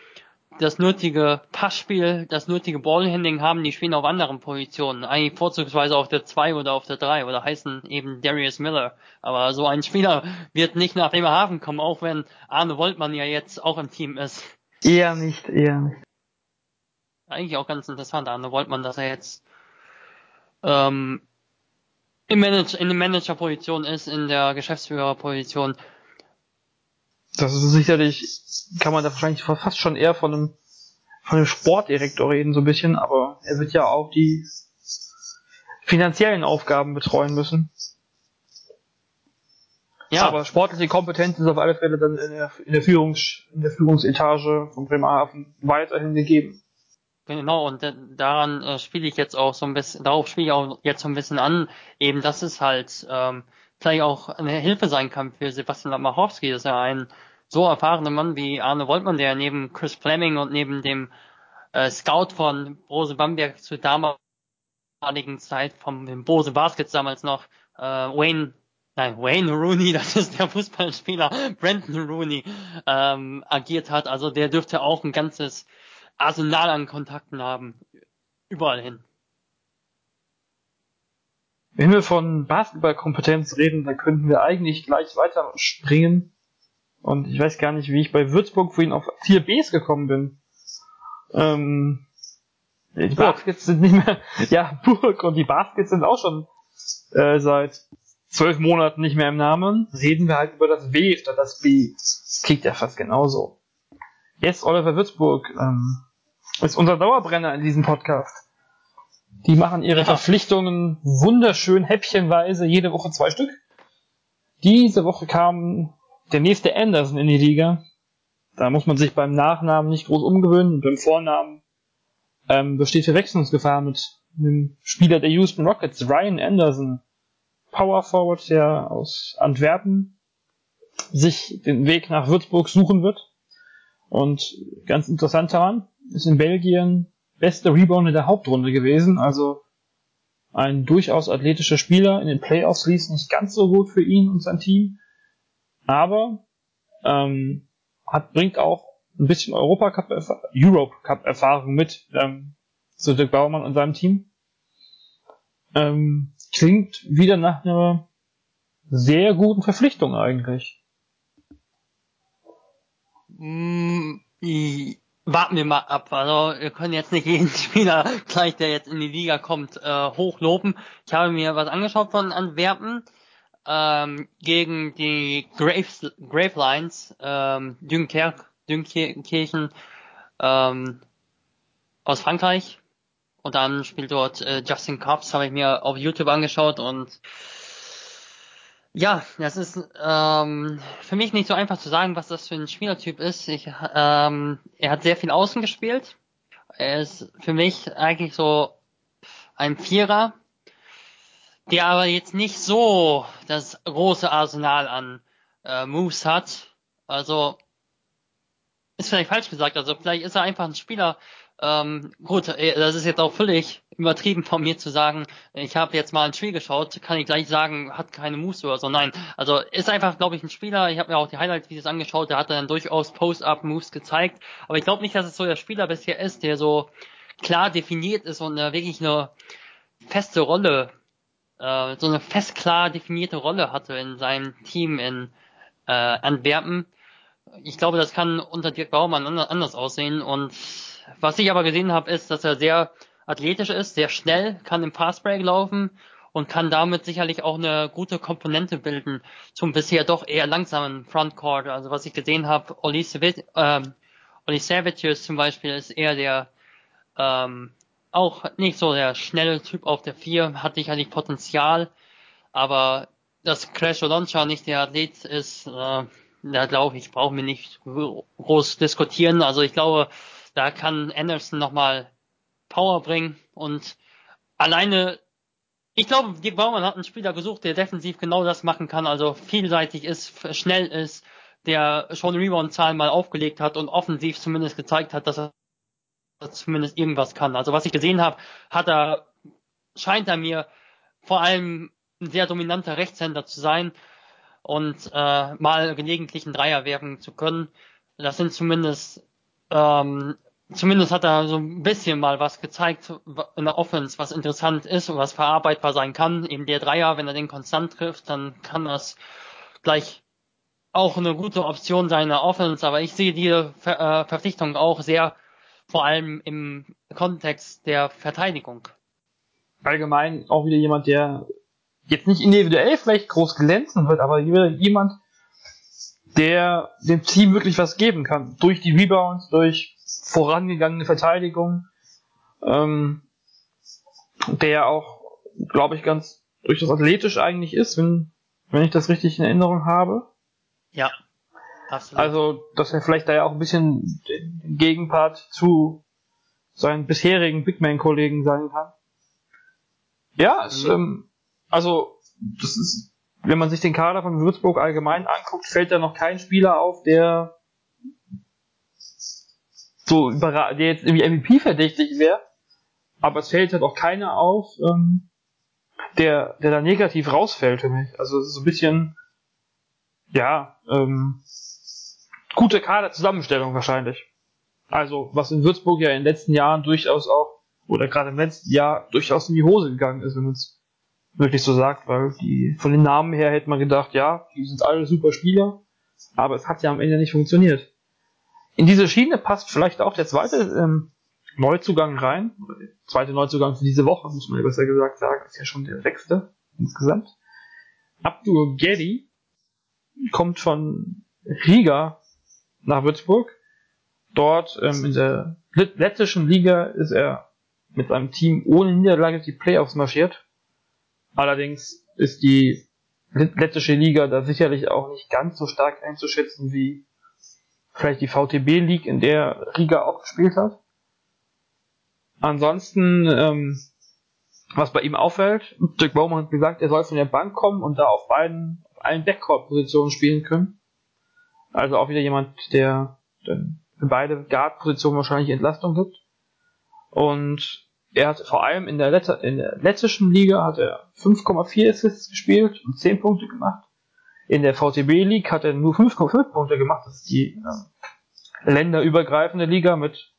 das nötige Passspiel, das nötige Ballhandling haben, die spielen auf anderen Positionen, eigentlich vorzugsweise auf der 2 oder auf der 3 oder heißen eben Darius Miller. Aber so ein Spieler wird nicht nach Bremerhaven kommen, auch wenn Arne Woltmann ja jetzt auch im Team ist. Eher nicht, eher nicht eigentlich auch ganz interessant an. Da wollte man, dass er jetzt ähm, im Manager, in der Managerposition ist, in der Geschäftsführerposition. Das ist sicherlich, kann man da wahrscheinlich fast schon eher von einem, von einem Sportdirektor reden, so ein bisschen, aber er wird ja auch die finanziellen Aufgaben betreuen müssen. Ja. Aber sportliche Kompetenz ist auf alle Fälle dann in der, in der, Führungs, in der Führungsetage von Bremerhaven weiterhin gegeben. Genau, und daran äh, spiele ich jetzt auch so ein bisschen, darauf spiele ich auch jetzt so ein bisschen an, eben, dass es halt ähm, vielleicht auch eine Hilfe sein kann für Sebastian Lamachowski, dass er ein so erfahrener Mann wie Arne Woltmann, der neben Chris Fleming und neben dem äh, Scout von Brose Bamberg zur damaligen Zeit vom Bose Baskets damals noch äh, Wayne nein, Wayne Rooney, das ist der Fußballspieler, Brandon Rooney, ähm, agiert hat. Also der dürfte auch ein ganzes Arsenal an Kontakten haben. Überall hin. Wenn wir von Basketballkompetenz reden, dann könnten wir eigentlich gleich weiter springen. Und ich weiß gar nicht, wie ich bei Würzburg vorhin auf 4 Bs gekommen bin. Ähm, die Baskets sind nicht mehr, ja, Burg und die Baskets sind auch schon äh, seit zwölf Monaten nicht mehr im Namen. Reden wir halt über das W statt das B. Das klingt ja fast genauso. Jetzt Oliver Würzburg ähm, ist unser Dauerbrenner in diesem Podcast. Die machen ihre ja. Verpflichtungen wunderschön häppchenweise, jede Woche zwei Stück. Diese Woche kam der nächste Anderson in die Liga. Da muss man sich beim Nachnamen nicht groß umgewöhnen und beim Vornamen ähm, besteht Verwechslungsgefahr mit einem Spieler der Houston Rockets, Ryan Anderson, Power Forward, der aus Antwerpen sich den Weg nach Würzburg suchen wird. Und ganz interessant daran, ist in Belgien beste Rebounder der Hauptrunde gewesen, also ein durchaus athletischer Spieler. In den Playoffs lief es nicht ganz so gut für ihn und sein Team, aber ähm, hat, bringt auch ein bisschen Europa Cup, Europe Cup Erfahrung mit ähm, zu Dirk Baumann und seinem Team. Ähm, klingt wieder nach einer sehr guten Verpflichtung eigentlich. Mm, warten wir mal ab. Also wir können jetzt nicht jeden Spieler gleich, der jetzt in die Liga kommt, äh, hochloben. Ich habe mir was angeschaut von Antwerpen ähm, gegen die Graves, Gravelines, ähm, Dunkerque, Dünkirchen ähm, aus Frankreich. Und dann spielt dort äh, Justin Cobbs, habe ich mir auf YouTube angeschaut und ja, das ist ähm, für mich nicht so einfach zu sagen, was das für ein Spielertyp ist. Ich, ähm, er hat sehr viel außen gespielt. Er ist für mich eigentlich so ein Vierer, der aber jetzt nicht so das große Arsenal an äh, Moves hat. Also ist vielleicht falsch gesagt. Also vielleicht ist er einfach ein Spieler, ähm, gut, äh, das ist jetzt auch völlig übertrieben von mir zu sagen, ich habe jetzt mal ein Spiel geschaut, kann ich gleich sagen, hat keine Moves oder so. Nein, also ist einfach, glaube ich, ein Spieler. Ich habe mir auch die Highlight-Videos angeschaut, der hat dann durchaus Post-Up-Moves gezeigt. Aber ich glaube nicht, dass es so der Spieler bisher ist, der so klar definiert ist und äh, wirklich eine feste Rolle, äh, so eine fest klar definierte Rolle hatte in seinem Team in äh, Antwerpen. Ich glaube, das kann unter Dirk Baumann anders aussehen und was ich aber gesehen habe, ist, dass er sehr athletisch ist, sehr schnell, kann im Fastbreak laufen und kann damit sicherlich auch eine gute Komponente bilden zum bisher doch eher langsamen Frontcourt. Also was ich gesehen habe, Oli, ähm, Oli Savages zum Beispiel ist eher der ähm, auch nicht so der schnelle Typ auf der 4, hat sicherlich Potenzial, aber dass Crash Oloncha nicht der Athlet ist, äh, da glaube ich, brauchen wir nicht groß diskutieren. Also ich glaube, da kann Anderson nochmal Power bringen und alleine, ich glaube, Dick Baumann hat einen Spieler gesucht, der defensiv genau das machen kann, also vielseitig ist, schnell ist, der schon Rebound-Zahlen mal aufgelegt hat und offensiv zumindest gezeigt hat, dass er zumindest irgendwas kann. Also was ich gesehen habe, hat er, scheint er mir vor allem ein sehr dominanter Rechtshänder zu sein und äh, mal gelegentlich einen Dreier werfen zu können. Das sind zumindest ähm, zumindest hat er so ein bisschen mal was gezeigt in der Offense, was interessant ist und was verarbeitbar sein kann. Eben der Dreier, wenn er den konstant trifft, dann kann das gleich auch eine gute Option sein in der Offense, aber ich sehe diese Ver äh, Verpflichtung auch sehr vor allem im Kontext der Verteidigung. Allgemein auch wieder jemand, der jetzt nicht individuell vielleicht groß glänzen wird, aber jemand, der dem Team wirklich was geben kann. Durch die Rebounds, durch vorangegangene Verteidigung, ähm, der auch, glaube ich, ganz durchaus athletisch eigentlich ist, wenn wenn ich das richtig in Erinnerung habe. Ja, absolut. Also, dass er vielleicht da ja auch ein bisschen Gegenpart zu seinen bisherigen Big Man-Kollegen sein kann. Ja, es, mhm. ähm, also, das ist, wenn man sich den Kader von Würzburg allgemein anguckt, fällt da noch kein Spieler auf, der so der jetzt irgendwie MVP verdächtig wäre. Aber es fällt halt auch keiner auf, ähm, der, der da negativ rausfällt für mich. Also es ist so ein bisschen, ja, ähm, gute Kaderzusammenstellung wahrscheinlich. Also, was in Würzburg ja in den letzten Jahren durchaus auch, oder gerade im letzten Jahr durchaus in die Hose gegangen ist, wenn man es wirklich so sagt, weil die, von den Namen her hätte man gedacht, ja, die sind alle super Spieler, aber es hat ja am Ende nicht funktioniert. In diese Schiene passt vielleicht auch der zweite ähm, Neuzugang rein, zweite Neuzugang für diese Woche, muss man ja besser gesagt sagen, ist ja schon der sechste insgesamt. Abdul Geddy kommt von Riga nach Würzburg Dort ähm, in der lettischen Liga ist er mit seinem Team ohne Niederlage die Playoffs marschiert. Allerdings ist die lettische Liga da sicherlich auch nicht ganz so stark einzuschätzen wie vielleicht die VTB League, in der Riga auch gespielt hat. Ansonsten, ähm, was bei ihm auffällt, Dirk Baumann hat gesagt, er soll von der Bank kommen und da auf beiden, auf allen Backcourt-Positionen spielen können. Also auch wieder jemand, der für beide Guard-Positionen wahrscheinlich Entlastung gibt. Und er hat vor allem in der, Let in der lettischen Liga hat er 5,4 Assists gespielt und 10 Punkte gemacht. In der VTB League hat er nur 5,5 Punkte gemacht. Das ist die äh, länderübergreifende Liga mit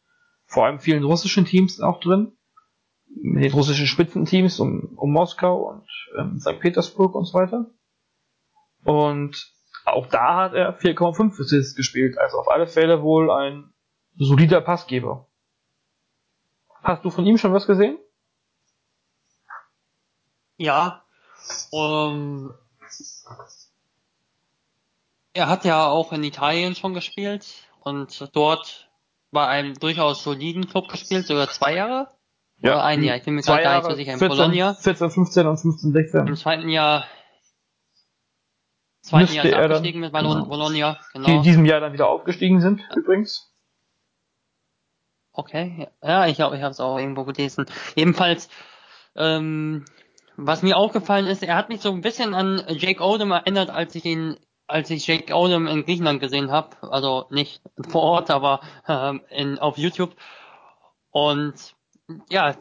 vor allem vielen russischen Teams auch drin. Mit den russischen Spitzenteams um, um Moskau und ähm, St. Petersburg und so weiter. Und auch da hat er 4,5 Assists gespielt, also auf alle Fälle wohl ein solider Passgeber. Hast du von ihm schon was gesehen? Ja, um, er hat ja auch in Italien schon gespielt und dort bei einem durchaus soliden Club gespielt, sogar zwei Jahre. Ja, Oder ein Jahr, ich bin mir gerade gar nicht so sicher. In 14, Bologna. 14, 15 und 15, 16. Im zweiten Jahr zweiten Jahr ist abgestiegen mit Bologna, genau. genau. Die in diesem Jahr dann wieder aufgestiegen sind, ja. übrigens. Okay, ja, ich glaube, ich habe es auch irgendwo gelesen. Jedenfalls, ähm, was mir aufgefallen ist, er hat mich so ein bisschen an Jake Odom erinnert, als ich ihn, als ich Jake Odom in Griechenland gesehen habe. Also nicht vor Ort, aber ähm, in, auf YouTube. Und ja,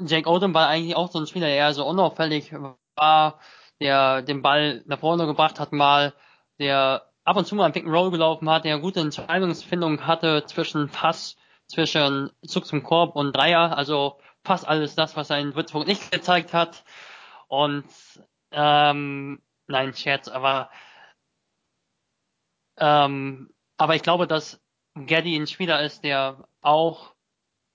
Jake Odom war eigentlich auch so ein Spieler, der eher so unauffällig war, der den Ball nach vorne gebracht hat mal, der ab und zu mal ein Pick and Roll gelaufen hat, der gute Entscheidungsfindung hatte zwischen Pass, zwischen Zug zum Korb und Dreier, also fast alles das, was er in Würzburg nicht gezeigt hat. Und ähm, nein, Scherz, aber ähm, aber ich glaube, dass Gaddy ein Spieler ist, der auch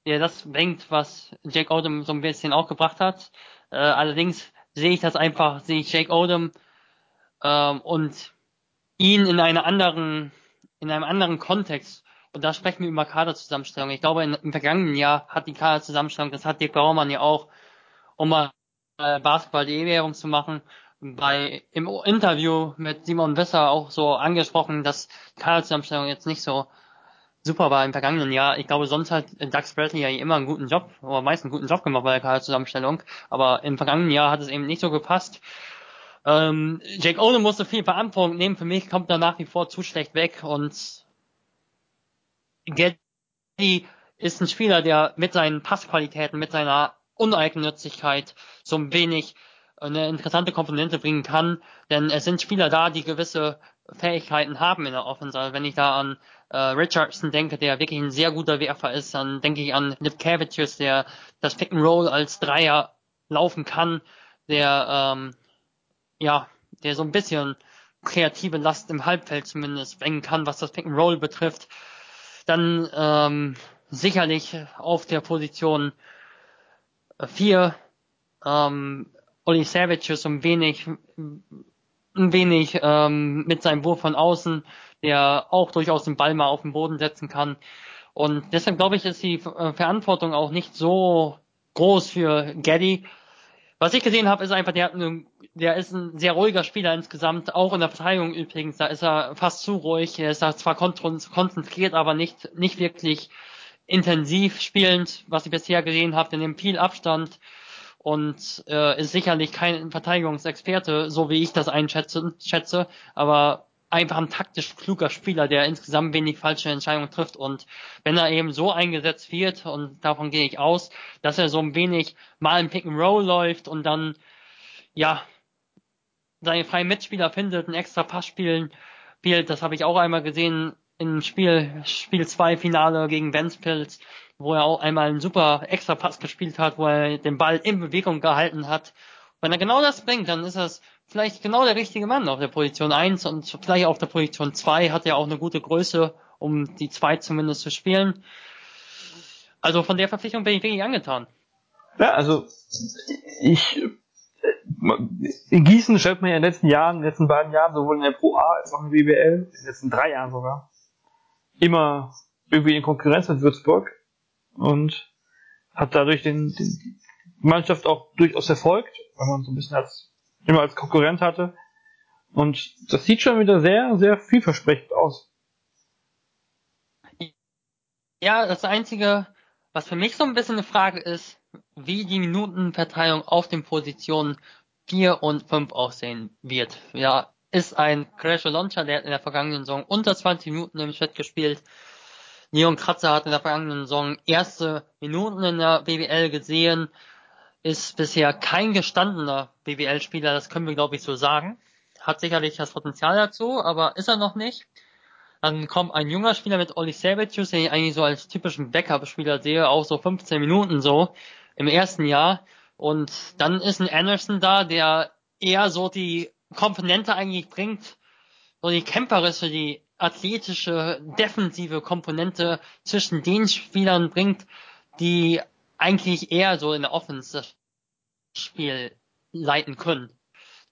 der das bringt, was Jake Odom so ein bisschen auch gebracht hat. Äh, allerdings sehe ich das einfach, sehe ich Jake Odom ähm, und ihn in einer anderen, in einem anderen Kontext. Und da sprechen wir über Kaderzusammenstellung. Ich glaube, in, im vergangenen Jahr hat die Kaderzusammenstellung, das hat Dirk Baumann ja auch, um mal äh, Basketball.de Werbung zu machen, bei im Interview mit Simon Wisser auch so angesprochen, dass die Kaderzusammenstellung jetzt nicht so super war im vergangenen Jahr. Ich glaube, sonst hat Dax Bradley ja immer einen guten Job, oder meist einen guten Job gemacht bei der Kaderzusammenstellung. Aber im vergangenen Jahr hat es eben nicht so gepasst. Ähm, Jake Oden musste viel Verantwortung nehmen. Für mich kommt er nach wie vor zu schlecht weg und Getty ist ein Spieler, der mit seinen Passqualitäten, mit seiner Uneigennützigkeit so ein wenig eine interessante Komponente bringen kann, denn es sind Spieler da, die gewisse Fähigkeiten haben in der Offense. Also wenn ich da an äh, Richardson denke, der wirklich ein sehr guter Werfer ist, dann denke ich an Nip Cavicius, der das Pick and Roll als Dreier laufen kann, der ähm, ja, der so ein bisschen kreative Last im Halbfeld zumindest bringen kann, was das Pick and Roll betrifft. Dann ähm, sicherlich auf der Position 4 ähm, Oli Savage ist ein wenig ein wenig ähm, mit seinem Wurf von außen, der auch durchaus den Ball mal auf den Boden setzen kann. Und deshalb glaube ich, ist die äh, Verantwortung auch nicht so groß für Gaddy, Was ich gesehen habe, ist einfach, der, hat eine, der ist ein sehr ruhiger Spieler insgesamt, auch in der Verteidigung übrigens, da ist er fast zu ruhig, er ist da zwar konzentriert, aber nicht, nicht wirklich intensiv spielend, was ich bisher gesehen habe, der nimmt viel Abstand und äh, ist sicherlich kein Verteidigungsexperte, so wie ich das einschätze, schätze, aber einfach ein taktisch kluger Spieler, der insgesamt wenig falsche Entscheidungen trifft. Und wenn er eben so eingesetzt wird, und davon gehe ich aus, dass er so ein wenig mal im Pick and Roll läuft und dann, ja, seine freien Mitspieler findet, ein extra Pass spielen, spielt, das habe ich auch einmal gesehen im Spiel, Spiel 2 Finale gegen Ventspils, wo er auch einmal einen super extra Pass gespielt hat, wo er den Ball in Bewegung gehalten hat. Wenn er genau das bringt, dann ist das vielleicht genau der richtige Mann auf der Position 1 und vielleicht auf der Position 2 hat er auch eine gute Größe, um die 2 zumindest zu spielen. Also von der Verpflichtung bin ich wirklich angetan. Ja, also ich in Gießen stellt man ja in den letzten Jahren, in den letzten beiden Jahren, sowohl in der Pro A als auch in der BBL, in den letzten drei Jahren sogar, immer irgendwie in Konkurrenz mit Würzburg und hat dadurch den, den Mannschaft auch durchaus erfolgt, weil man so ein bisschen als immer als Konkurrent hatte. Und das sieht schon wieder sehr, sehr vielversprechend aus. Ja, das Einzige, was für mich so ein bisschen eine Frage ist, wie die Minutenverteilung auf den Positionen 4 und 5 aussehen wird. Ja, ist ein Crash Launcher, der hat in der vergangenen Saison unter 20 Minuten im Chat gespielt. Leon Kratzer hat in der vergangenen Saison erste Minuten in der BBL gesehen ist bisher kein gestandener BWL-Spieler, das können wir glaube ich so sagen. Hat sicherlich das Potenzial dazu, aber ist er noch nicht. Dann kommt ein junger Spieler mit Oli Savicius, den ich eigentlich so als typischen Backup-Spieler sehe, auch so 15 Minuten so im ersten Jahr. Und dann ist ein Anderson da, der eher so die Komponente eigentlich bringt, so die kämpferische, die athletische, defensive Komponente zwischen den Spielern bringt, die eigentlich eher so in der Offense das Spiel leiten können.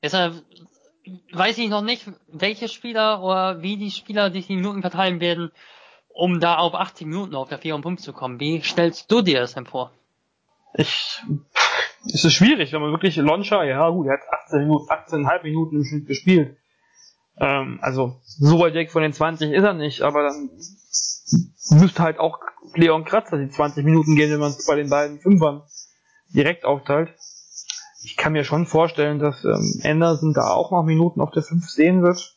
Deshalb weiß ich noch nicht, welche Spieler oder wie die Spieler sich die Minuten verteilen werden, um da auf 80 Minuten auf der 4 und 5 zu kommen. Wie stellst du dir das denn vor? Ich, es ist schwierig, wenn man wirklich Launcher, ja gut, er hat 18 Minuten, 18,5 Minuten im Schnitt gespielt. Ähm, also, so weit weg von den 20 ist er nicht, aber dann müsste halt auch Leon Kratzer die 20 Minuten gehen, wenn man es bei den beiden Fünfern direkt aufteilt. Ich kann mir schon vorstellen, dass ähm, Anderson da auch noch Minuten auf der 5 sehen wird,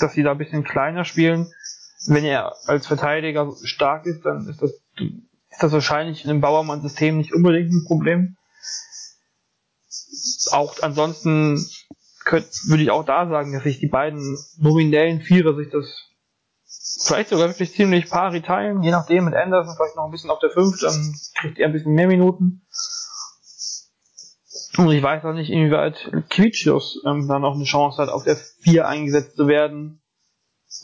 dass sie da ein bisschen kleiner spielen. Wenn er als Verteidiger stark ist, dann ist das, ist das wahrscheinlich in einem Bauermann-System nicht unbedingt ein Problem. Auch ansonsten könnt, würde ich auch da sagen, dass sich die beiden nominellen Vierer sich das vielleicht sogar wirklich ziemlich pari teilen, je nachdem mit Anderson vielleicht noch ein bisschen auf der 5, dann kriegt er ein bisschen mehr Minuten. Und ich weiß auch nicht, inwieweit Quietschius ähm, dann auch eine Chance hat, auf der 4 eingesetzt zu werden.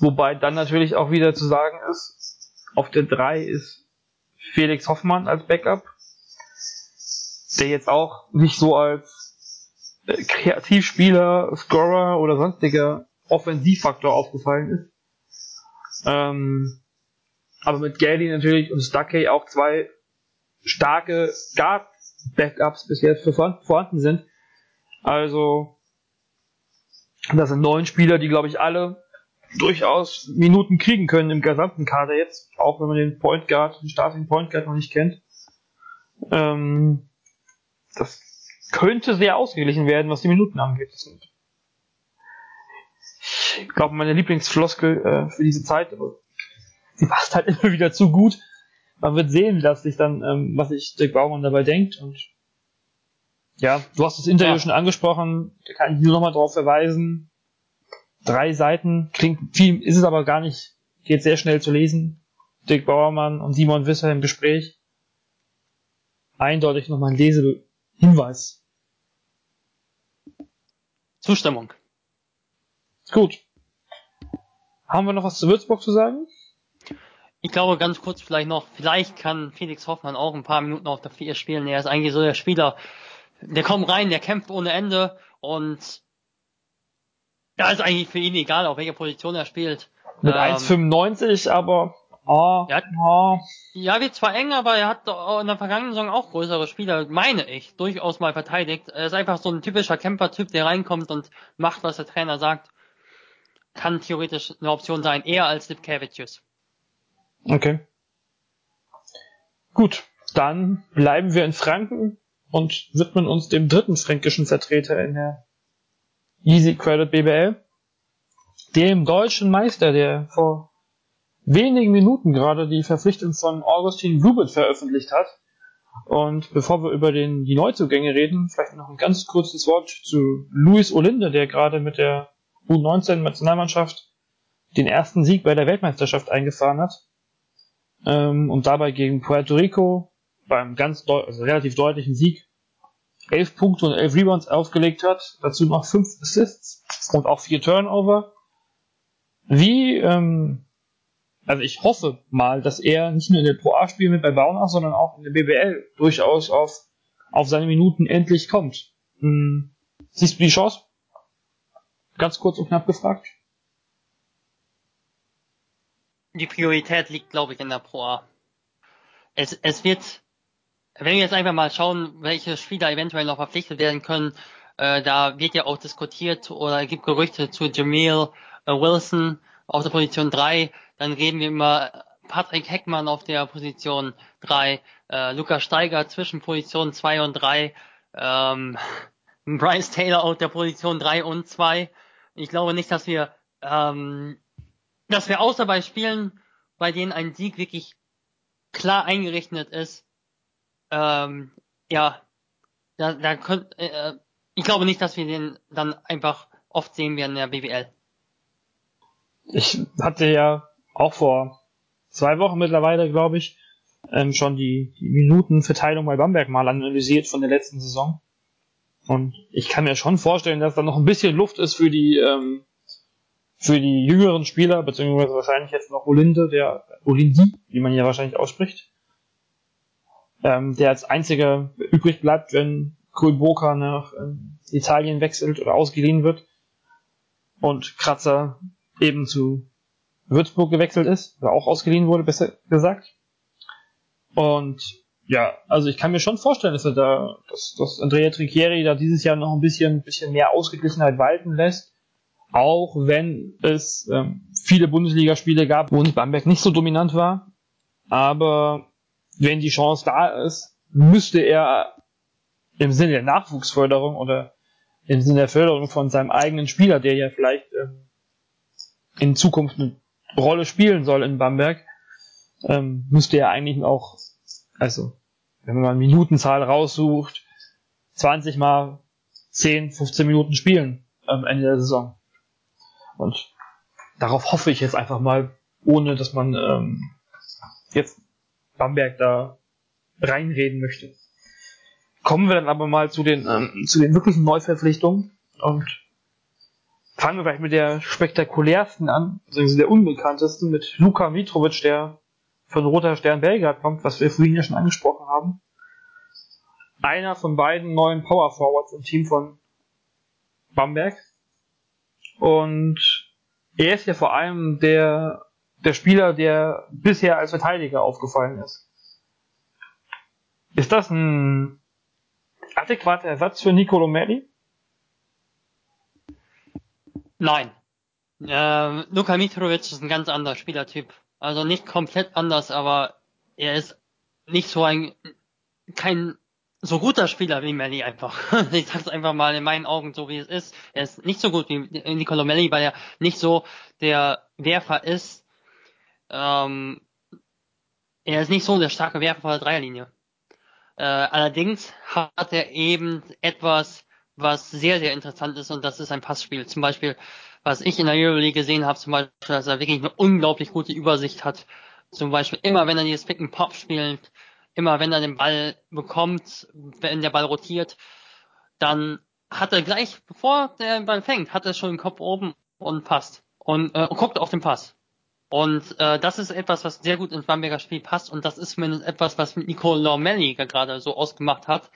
Wobei dann natürlich auch wieder zu sagen ist, auf der 3 ist Felix Hoffmann als Backup, der jetzt auch nicht so als Kreativspieler, Scorer oder sonstiger Offensivfaktor aufgefallen ist. Ähm, aber mit Gally natürlich und Stuckey auch zwei starke Guard-Backups bis jetzt vorhanden sind. Also, das sind neun Spieler, die, glaube ich, alle durchaus Minuten kriegen können im gesamten Kader jetzt, auch wenn man den Point Guard, den Starting Point Guard noch nicht kennt. Ähm, das könnte sehr ausgeglichen werden, was die Minuten angeht. Ich glaube, meine Lieblingsfloskel äh, für diese Zeit, aber sie passt halt immer wieder zu gut. Man wird sehen, dass sich dann, ähm, was sich Dirk Baumann dabei denkt. Und ja, du hast das Interview ja. schon angesprochen, da kann ich nur nochmal darauf verweisen. Drei Seiten, klingt viel, ist es aber gar nicht, geht sehr schnell zu lesen. Dirk Bauermann und Simon Wisser im Gespräch. Eindeutig nochmal ein Lesehinweis. Zustimmung. Gut. Haben wir noch was zu Würzburg zu sagen? Ich glaube ganz kurz vielleicht noch, vielleicht kann Felix Hoffmann auch ein paar Minuten auf der 4 spielen. Er ist eigentlich so der Spieler, der kommt rein, der kämpft ohne Ende und da ist eigentlich für ihn egal, auf welcher Position er spielt. Mit ähm, 1,95, aber Oh, hat, oh. Ja, wird zwar eng, aber er hat in der vergangenen Saison auch größere Spieler, meine ich, durchaus mal verteidigt. Er ist einfach so ein typischer Camper-Typ, der reinkommt und macht, was der Trainer sagt. Kann theoretisch eine Option sein, eher als Lipkevicius. Okay. Gut, dann bleiben wir in Franken und widmen uns dem dritten fränkischen Vertreter in der Easy Credit BBL, dem deutschen Meister, der vor wenigen Minuten gerade die Verpflichtung von Augustin Rubit veröffentlicht hat. Und bevor wir über den, die Neuzugänge reden, vielleicht noch ein ganz kurzes Wort zu Luis Olinde, der gerade mit der U19-Nationalmannschaft den ersten Sieg bei der Weltmeisterschaft eingefahren hat. Ähm, und dabei gegen Puerto Rico beim ganz also relativ deutlichen Sieg elf Punkte und elf Rebounds aufgelegt hat. Dazu noch fünf Assists und auch vier Turnover. Wie ähm, also ich hoffe mal, dass er nicht nur in der Pro A spielt mit bei Baunach, sondern auch in der BBL durchaus auf, auf seine Minuten endlich kommt. Hm. Siehst du die Chance? Ganz kurz und knapp gefragt. Die Priorität liegt, glaube ich, in der Pro A. Es, es wird, wenn wir jetzt einfach mal schauen, welche Spieler eventuell noch verpflichtet werden können, äh, da wird ja auch diskutiert oder gibt Gerüchte zu Jamil äh, Wilson auf der Position 3 dann reden wir immer Patrick Heckmann auf der Position 3, äh, Lukas Steiger zwischen Position 2 und 3, ähm, Bryce Taylor auf der Position 3 und 2. Ich glaube nicht, dass wir, ähm, dass wir außer bei Spielen, bei denen ein Sieg wirklich klar eingerechnet ist, ähm, ja, da, da könnt, äh, ich glaube nicht, dass wir den dann einfach oft sehen werden in der BWL. Ich hatte ja auch vor zwei Wochen mittlerweile, glaube ich, ähm, schon die, die Minutenverteilung bei Bamberg mal analysiert von der letzten Saison. Und ich kann mir schon vorstellen, dass da noch ein bisschen Luft ist für die, ähm, für die jüngeren Spieler, beziehungsweise wahrscheinlich jetzt noch Olinde, der Olindi, wie man ja wahrscheinlich ausspricht, ähm, der als einziger übrig bleibt, wenn Boca nach ähm, Italien wechselt oder ausgeliehen wird und Kratzer eben zu Würzburg gewechselt ist, oder auch ausgeliehen wurde, besser gesagt. Und ja, also ich kann mir schon vorstellen, dass er da, dass, dass Andrea Tricchieri da dieses Jahr noch ein bisschen, bisschen mehr Ausgeglichenheit walten lässt. Auch wenn es ähm, viele Bundesligaspiele gab, wo Bamberg nicht so dominant war. Aber wenn die Chance da ist, müsste er im Sinne der Nachwuchsförderung oder im Sinne der Förderung von seinem eigenen Spieler, der ja vielleicht ähm, in Zukunft eine Rolle spielen soll in Bamberg, ähm, müsste er eigentlich auch, also, wenn man Minutenzahl raussucht, 20 mal 10, 15 Minuten spielen am Ende der Saison. Und darauf hoffe ich jetzt einfach mal, ohne dass man ähm, jetzt Bamberg da reinreden möchte. Kommen wir dann aber mal zu den, ähm, zu den wirklichen Neuverpflichtungen. Und Fangen wir vielleicht mit der spektakulärsten an, also der unbekanntesten, mit Luka Mitrovic, der von Roter Stern Belgrad kommt, was wir vorhin ja schon angesprochen haben. Einer von beiden neuen Power Forwards im Team von Bamberg. Und er ist ja vor allem der, der Spieler, der bisher als Verteidiger aufgefallen ist. Ist das ein adäquater Ersatz für Nicolo Melli? Nein. Äh, Luka Mitrovic ist ein ganz anderer Spielertyp. Also nicht komplett anders, aber er ist nicht so ein, kein so guter Spieler wie Melli einfach. ich sag's einfach mal in meinen Augen so wie es ist. Er ist nicht so gut wie Nicolo Melli, weil er nicht so der Werfer ist. Ähm, er ist nicht so der starke Werfer von der Dreierlinie. Äh, allerdings hat er eben etwas, was sehr, sehr interessant ist und das ist ein Passspiel. Zum Beispiel, was ich in der Euroleague gesehen habe, zum Beispiel, dass er wirklich eine unglaublich gute Übersicht hat. Zum Beispiel immer, wenn er dieses Pick and Pop spielt, immer wenn er den Ball bekommt, wenn der Ball rotiert, dann hat er gleich, bevor der Ball fängt, hat er schon den Kopf oben und passt. Und, äh, und guckt auf den Pass. Und äh, das ist etwas, was sehr gut ins Bamberger Spiel passt und das ist zumindest etwas, was Nicole Normelli gerade so ausgemacht hat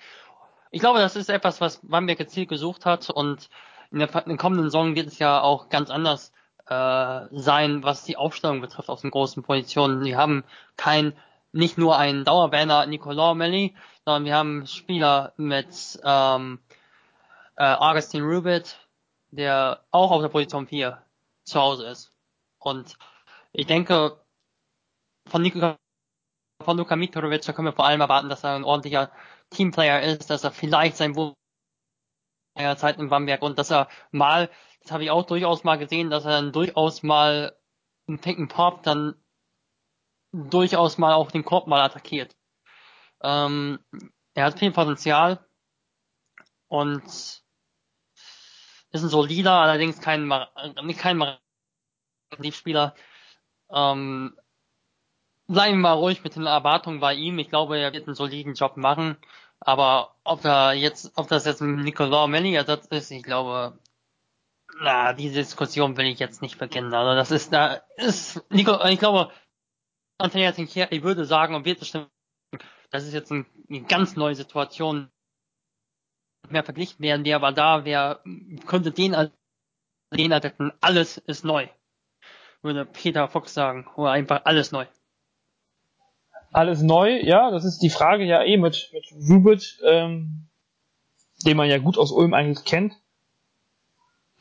ich glaube, das ist etwas, was Bamberg gezielt gesucht hat und in der, in der kommenden Saison wird es ja auch ganz anders äh, sein, was die Aufstellung betrifft aus den großen Positionen. Die haben kein, nicht nur einen Dauerbanner Nicolas Melli, sondern wir haben Spieler mit ähm, äh, Augustin Rubit, der auch auf der Position 4 zu Hause ist. Und ich denke, von Nico, von Luka Mitrovic, da können wir vor allem erwarten, dass er ein ordentlicher Teamplayer ist, dass er vielleicht sein Wurf Zeit in Bamberg und dass er mal, das habe ich auch durchaus mal gesehen, dass er dann durchaus mal einen Pick and Pop dann durchaus mal auch den Korb mal attackiert. Ähm, er hat viel Potenzial und ist ein solider, allerdings kein, nicht kein Spieler. Ähm, bleiben wir mal ruhig mit den Erwartungen bei ihm. Ich glaube, er wird einen soliden Job machen. Aber ob er jetzt, ob das jetzt ein Nicolas Melli Ersatz ist, ich glaube, na, diese Diskussion will ich jetzt nicht beginnen. Also das ist, da ist, Nico, ich glaube, Antonio Tinkieri würde sagen und wird bestimmt, das ist jetzt ein, eine ganz neue Situation. Mehr verglichen werden wir aber da, wer könnte den, den ersetzen, alles ist neu. Würde Peter Fox sagen, oder einfach alles neu alles neu, ja, das ist die Frage ja eh mit, mit Rubit, ähm, den man ja gut aus Ulm eigentlich kennt.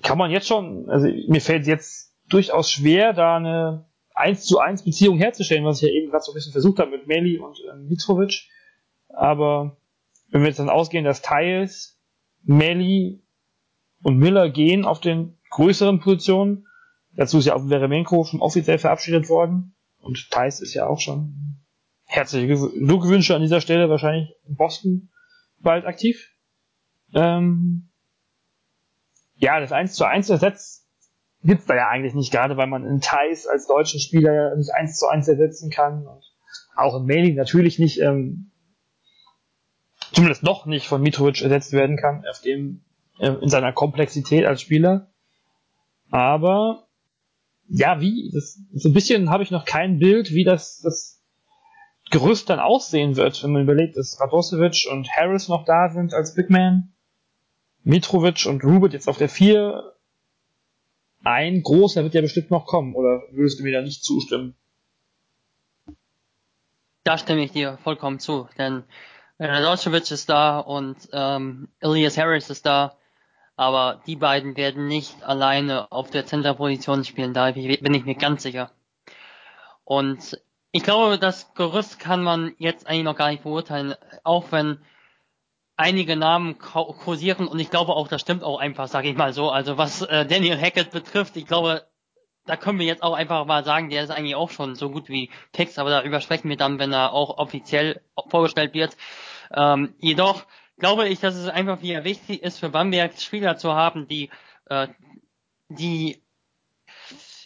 Kann man jetzt schon, also mir fällt jetzt durchaus schwer, da eine 1 zu 1 Beziehung herzustellen, was ich ja eben gerade so ein bisschen versucht habe mit Meli und ähm, Mitrovic. Aber wenn wir jetzt dann ausgehen, dass Teils, Meli und Miller gehen auf den größeren Positionen, dazu ist ja auch Veremenko schon offiziell verabschiedet worden und Thais ist ja auch schon herzliche Glückwünsche an dieser Stelle, wahrscheinlich in Boston bald aktiv. Ähm, ja, das 1 zu 1 ersetzt gibt's da ja eigentlich nicht, gerade weil man in Thais als deutschen Spieler nicht 1 zu 1 ersetzen kann und auch in Mailing natürlich nicht, ähm, zumindest noch nicht von Mitrovic ersetzt werden kann, auf dem, äh, in seiner Komplexität als Spieler. Aber, ja, wie, das, so ein bisschen habe ich noch kein Bild, wie das, das Gerüst dann aussehen wird, wenn man überlegt, dass Radosevic und Harris noch da sind als Big Man, Mitrovic und Rubit jetzt auf der 4. Ein großer wird ja bestimmt noch kommen, oder würdest du mir da nicht zustimmen? Da stimme ich dir vollkommen zu, denn Radosevic ist da und ähm, Elias Harris ist da, aber die beiden werden nicht alleine auf der Zenterposition spielen, da bin ich mir ganz sicher. Und ich glaube, das Gerüst kann man jetzt eigentlich noch gar nicht beurteilen, auch wenn einige Namen kursieren und ich glaube auch, das stimmt auch einfach, sage ich mal so. Also was äh, Daniel Hackett betrifft, ich glaube, da können wir jetzt auch einfach mal sagen, der ist eigentlich auch schon so gut wie Text, aber da übersprechen wir dann, wenn er auch offiziell vorgestellt wird. Ähm, jedoch glaube ich, dass es einfach wieder wichtig ist, für Bamberg Spieler zu haben, die äh, die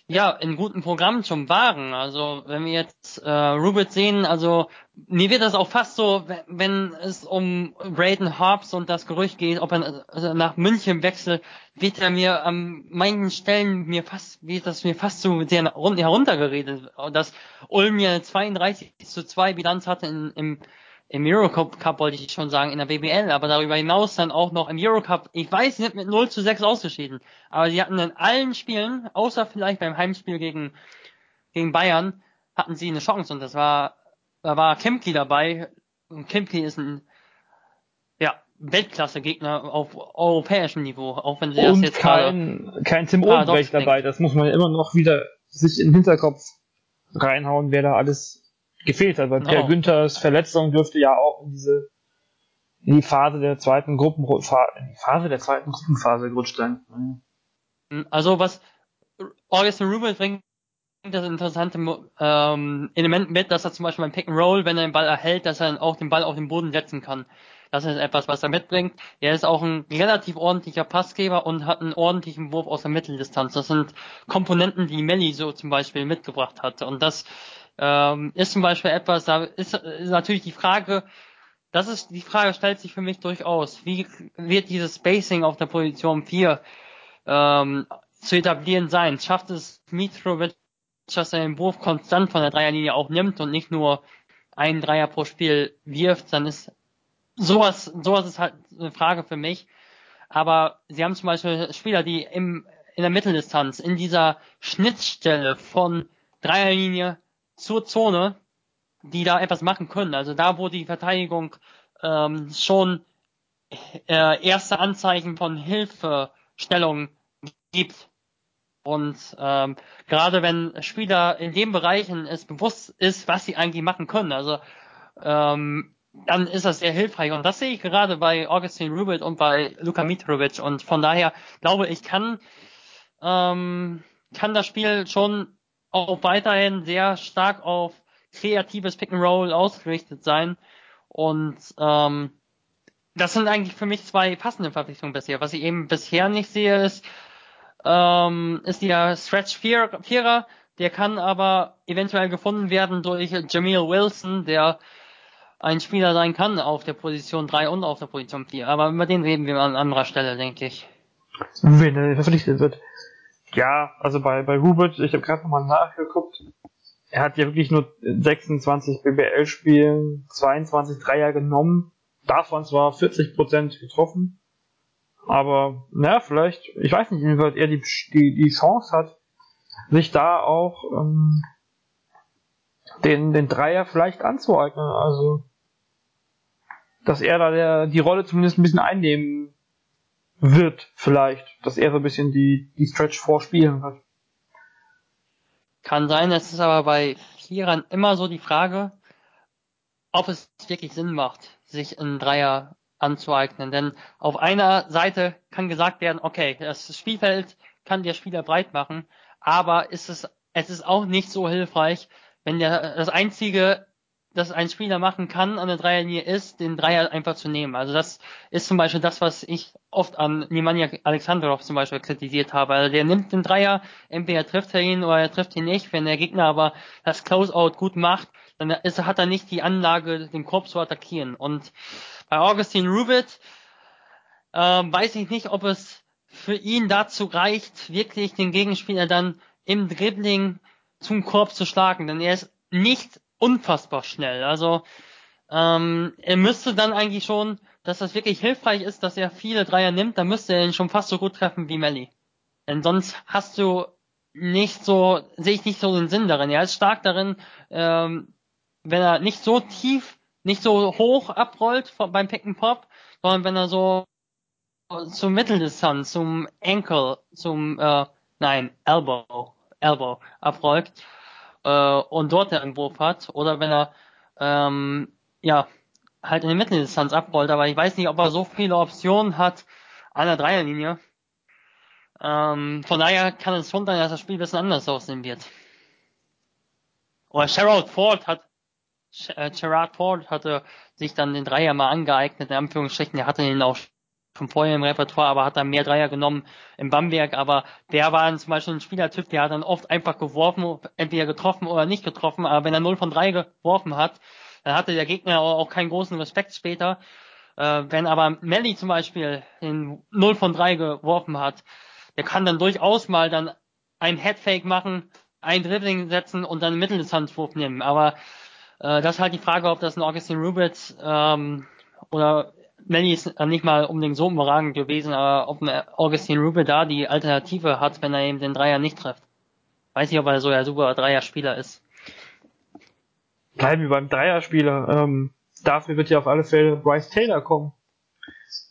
ja, in guten Programmen schon waren. Also wenn wir jetzt äh, Rubit sehen, also mir wird das auch fast so, wenn es um Braden Hobbs und das Gerücht geht, ob er also nach München wechselt, wird er mir an manchen Stellen mir fast, wird das mir fast so sehr heruntergeredet, dass Ulm mir 32 zu 2 Bilanz hatte in, im im Eurocup Cup wollte ich schon sagen, in der BBL, aber darüber hinaus dann auch noch im Eurocup, ich weiß, sie sind mit 0 zu 6 ausgeschieden, aber sie hatten in allen Spielen, außer vielleicht beim Heimspiel gegen, gegen Bayern, hatten sie eine Chance und das war, da war Kempki dabei und Kempki ist ein, ja, Weltklasse-Gegner auf europäischem Niveau, auch wenn sie und das jetzt kein, kein Tim Obrecht dabei, das muss man immer noch wieder sich in den Hinterkopf reinhauen, wer da alles gefehlt hat, weil. Per Günthers Verletzung dürfte ja auch in diese in die Phase der zweiten Gruppen in die Phase der zweiten Gruppenphase gerutscht sein. Also was Augustin Rubin bringt das interessante ähm, Element mit, dass er zum Beispiel beim Pick and Roll, wenn er den Ball erhält, dass er dann auch den Ball auf den Boden setzen kann. Das ist etwas, was er mitbringt. Er ist auch ein relativ ordentlicher Passgeber und hat einen ordentlichen Wurf aus der Mitteldistanz. Das sind Komponenten, die Melly so zum Beispiel mitgebracht hat. Und das ähm, ist zum Beispiel etwas, da ist, ist natürlich die Frage, das ist, die Frage stellt sich für mich durchaus, wie wird dieses Spacing auf der Position 4 ähm, zu etablieren sein? Schafft es Mitrovic, dass er den Wurf konstant von der Dreierlinie auch nimmt und nicht nur einen Dreier pro Spiel wirft, dann ist sowas, sowas ist halt eine Frage für mich. Aber sie haben zum Beispiel Spieler, die im in der Mitteldistanz, in dieser Schnittstelle von Dreierlinie zur Zone, die da etwas machen können. Also da, wo die Verteidigung ähm, schon äh, erste Anzeichen von Hilfestellung gibt. Und ähm, gerade wenn Spieler in den Bereichen es bewusst ist, was sie eigentlich machen können, also ähm, dann ist das sehr hilfreich. Und das sehe ich gerade bei Augustin Rubit und bei Luka Mitrovic. Und von daher glaube ich, kann, ähm, kann das Spiel schon auch weiterhin sehr stark auf kreatives Pick and Roll ausgerichtet sein. Und ähm, das sind eigentlich für mich zwei passende Verpflichtungen bisher. Was ich eben bisher nicht sehe, ist, ähm, ist der Stretch Vierer. Der kann aber eventuell gefunden werden durch Jamil Wilson, der ein Spieler sein kann auf der Position 3 und auf der Position 4. Aber über den reden wir an anderer Stelle, denke ich. Wenn er verpflichtet wird. Ja, also bei, bei Hubert, ich habe gerade nochmal nachgeguckt, er hat ja wirklich nur 26 BBL-Spielen, 22 Dreier genommen, davon zwar 40% getroffen, aber naja, vielleicht, ich weiß nicht, inwieweit er die, die, die Chance hat, sich da auch ähm, den, den Dreier vielleicht anzueignen. Also, dass er da der, die Rolle zumindest ein bisschen einnehmen wird, vielleicht, dass er so ein bisschen die, die Stretch vorspielen wird. Kann sein, es ist aber bei Vierern immer so die Frage, ob es wirklich Sinn macht, sich einen Dreier anzueignen. Denn auf einer Seite kann gesagt werden, okay, das Spielfeld kann der Spieler breit machen, aber ist es, es ist auch nicht so hilfreich, wenn der, das einzige das ein Spieler machen kann an der Dreierlinie ist, den Dreier einfach zu nehmen. Also das ist zum Beispiel das, was ich oft an Nemanja Alexandrov zum Beispiel kritisiert habe. Also der nimmt den Dreier, entweder trifft er ihn oder er trifft ihn nicht. Wenn der Gegner aber das Closeout gut macht, dann ist, hat er nicht die Anlage, den Korb zu attackieren. Und bei Augustin Rubit äh, weiß ich nicht, ob es für ihn dazu reicht, wirklich den Gegenspieler dann im Dribbling zum Korb zu schlagen. Denn er ist nicht unfassbar schnell. Also ähm, er müsste dann eigentlich schon, dass das wirklich hilfreich ist, dass er viele Dreier nimmt, dann müsste er ihn schon fast so gut treffen wie Melly. Denn sonst hast du nicht so, sehe ich nicht so den Sinn darin. Er ist stark darin, ähm, wenn er nicht so tief, nicht so hoch abrollt beim Pick and Pop, sondern wenn er so zum Mitteldistanz, zum Ankle, zum äh, nein, Elbow, Elbow abrollt, äh, und dort einen Wurf hat oder wenn er ähm, ja halt in der Mitteldistanz abrollt, aber ich weiß nicht, ob er so viele Optionen hat an der Dreierlinie. Ähm, von daher kann es schon sein, dass das Spiel ein bisschen anders aussehen wird. Oder Sherrod Ford hat äh, Gerard Ford hatte sich dann den Dreier mal angeeignet, in Anführungsstrichen, er hatte ihn auch schon vorher im Repertoire, aber hat dann mehr Dreier genommen im Bamberg, aber der war zum Beispiel ein Spielertyp, der hat dann oft einfach geworfen, entweder getroffen oder nicht getroffen, aber wenn er 0 von 3 geworfen hat, dann hatte der Gegner auch keinen großen Respekt später. Äh, wenn aber Melly zum Beispiel den 0 von 3 geworfen hat, der kann dann durchaus mal dann ein Headfake machen, ein Dribbling setzen und dann einen Mitteldistanzwurf nehmen. Aber äh, das ist halt die Frage, ob das ein Augustin Rubitz ähm, oder Melly ist nicht mal unbedingt so überragend gewesen, aber ob Augustin Rubel da die Alternative hat, wenn er eben den Dreier nicht trifft. Weiß nicht, ob er so ein super Dreier-Spieler ist. Bleiben wir beim Dreier-Spieler. Ähm, dafür wird ja auf alle Fälle Bryce Taylor kommen,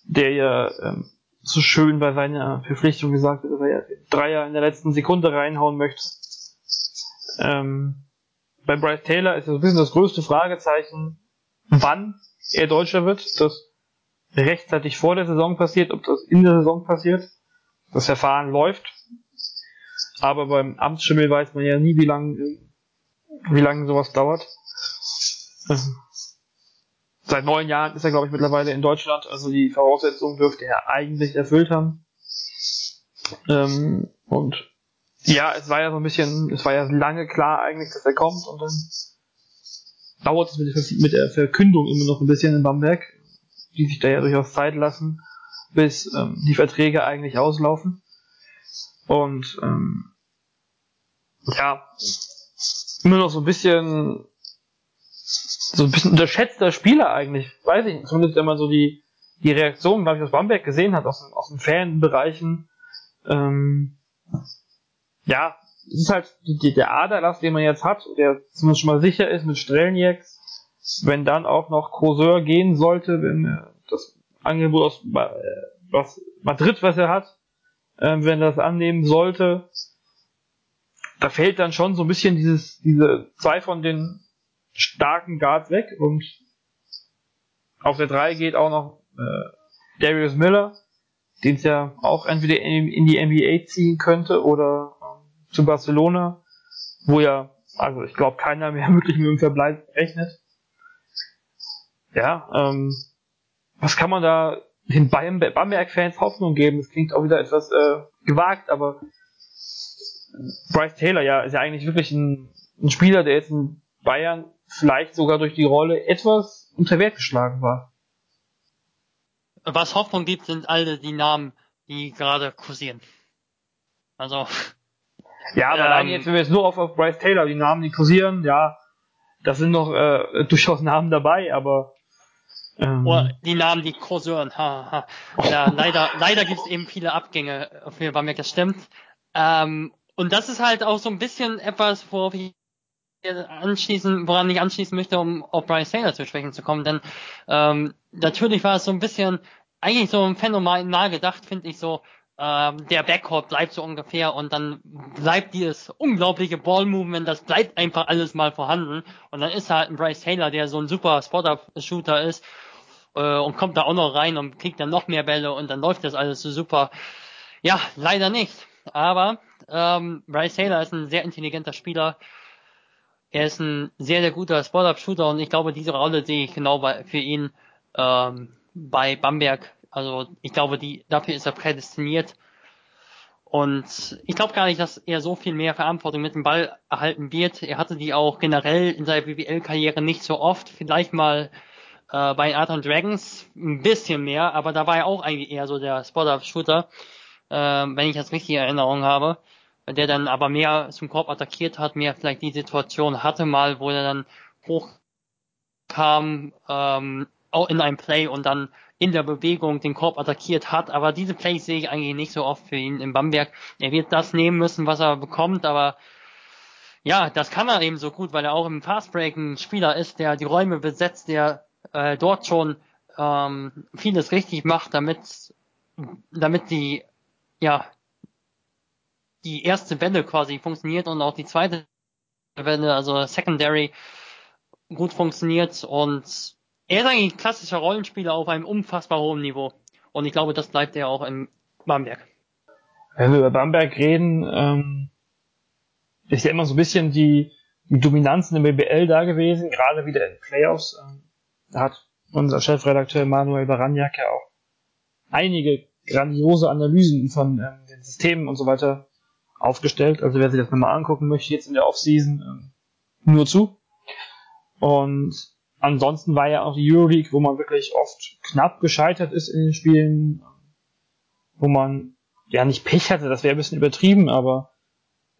der ja ähm, so schön bei seiner Verpflichtung gesagt hat, dass er Dreier in der letzten Sekunde reinhauen möchte. Ähm, bei Bryce Taylor ist so ein bisschen das größte Fragezeichen, wann er Deutscher wird. Das rechtzeitig vor der Saison passiert, ob das in der Saison passiert. Das Verfahren läuft. Aber beim Amtsschimmel weiß man ja nie, wie lange wie lange sowas dauert. Seit neun Jahren ist er, glaube ich, mittlerweile in Deutschland. Also die Voraussetzungen dürfte er eigentlich erfüllt haben. Ähm, und ja, es war ja so ein bisschen, es war ja lange klar eigentlich, dass er kommt und dann dauert es mit der Verkündung immer noch ein bisschen in Bamberg die sich da ja durchaus Zeit lassen, bis ähm, die Verträge eigentlich auslaufen. Und ähm, ja, immer noch so ein bisschen so ein bisschen unterschätzter Spieler eigentlich, weiß ich nicht. Zumindest wenn man so die, die Reaktion, glaube ich, aus Bamberg gesehen hat, aus, aus den Fanbereichen, ähm, ja, es ist halt die, der Aderlass, den man jetzt hat, der zumindest schon mal sicher ist mit Strelnieks. Wenn dann auch noch Courseur gehen sollte, wenn das Angebot aus was Madrid, was er hat, äh, wenn das annehmen sollte, da fällt dann schon so ein bisschen dieses, diese zwei von den starken Guards weg und auf der 3 geht auch noch äh, Darius Miller, den es ja auch entweder in, in, die NBA ziehen könnte oder äh, zu Barcelona, wo ja, also ich glaube, keiner mehr wirklich mit dem Verbleib rechnet. Ja, ähm, was kann man da den Bamberg-Fans Hoffnung geben? Das klingt auch wieder etwas äh, gewagt, aber Bryce Taylor ja ist ja eigentlich wirklich ein, ein Spieler, der jetzt in Bayern vielleicht sogar durch die Rolle etwas unter Wert geschlagen war. Was Hoffnung gibt, sind alle die Namen, die gerade kursieren. Also. Ja, aber ähm, allein jetzt, wenn wir jetzt nur auf, auf Bryce Taylor, die Namen, die kursieren, ja, das sind noch äh, durchaus Namen dabei, aber ähm, Oder die Namen, die kursieren. Ha, ha. Ja, leider, leider gibt es eben viele Abgänge für Bamberg, das stimmt. Ähm, und das ist halt auch so ein bisschen etwas, worauf ich anschließen, woran ich anschließen möchte, um auf Bryce Taylor zu sprechen zu kommen. Denn ähm, natürlich war es so ein bisschen, eigentlich so ein Phänomen nah gedacht, finde ich so, ähm, der Backcourt bleibt so ungefähr und dann bleibt dieses unglaubliche Ball-Movement, das bleibt einfach alles mal vorhanden. Und dann ist halt ein Bryce Taylor, der so ein super Spot-Up-Shooter ist äh, und kommt da auch noch rein und kriegt dann noch mehr Bälle und dann läuft das alles so super. Ja, leider nicht. Aber ähm, Bryce Taylor ist ein sehr intelligenter Spieler. Er ist ein sehr, sehr guter Spot-Up-Shooter und ich glaube, diese Rolle sehe ich genau bei, für ihn ähm, bei Bamberg. Also ich glaube, die, dafür ist er prädestiniert. Und ich glaube gar nicht, dass er so viel mehr Verantwortung mit dem Ball erhalten wird. Er hatte die auch generell in seiner BBL-Karriere nicht so oft. Vielleicht mal äh, bei Art Dragons ein bisschen mehr, aber da war er auch eigentlich eher so der Spot-Up-Shooter äh, wenn ich das richtig in Erinnerung habe, der dann aber mehr zum Korb attackiert hat, mehr vielleicht die Situation hatte mal, wo er dann hochkam, ähm, auch in einem Play und dann in der Bewegung den Korb attackiert hat. Aber diese Plays sehe ich eigentlich nicht so oft für ihn in Bamberg. Er wird das nehmen müssen, was er bekommt, aber ja, das kann er eben so gut, weil er auch im Fastbreak ein Spieler ist, der die Räume besetzt, der äh, dort schon ähm, vieles richtig macht, damit damit die ja, die erste Welle quasi funktioniert und auch die zweite Welle, also Secondary, gut funktioniert und er ist eigentlich ein klassischer Rollenspieler auf einem unfassbar hohen Niveau. Und ich glaube, das bleibt er auch in Bamberg. Wenn wir über Bamberg reden, ähm, ist ja immer so ein bisschen die, die Dominanz in der BBL da gewesen, gerade wieder in Playoffs. Ähm, hat unser Chefredakteur Manuel Baranjak ja auch einige grandiose Analysen von ähm, den Systemen und so weiter aufgestellt. Also wer sich das nochmal angucken möchte, jetzt in der Offseason, ähm, nur zu. Und ansonsten war ja auch die Euroleague, wo man wirklich oft knapp gescheitert ist in den Spielen, wo man ja nicht Pech hatte, das wäre ein bisschen übertrieben, aber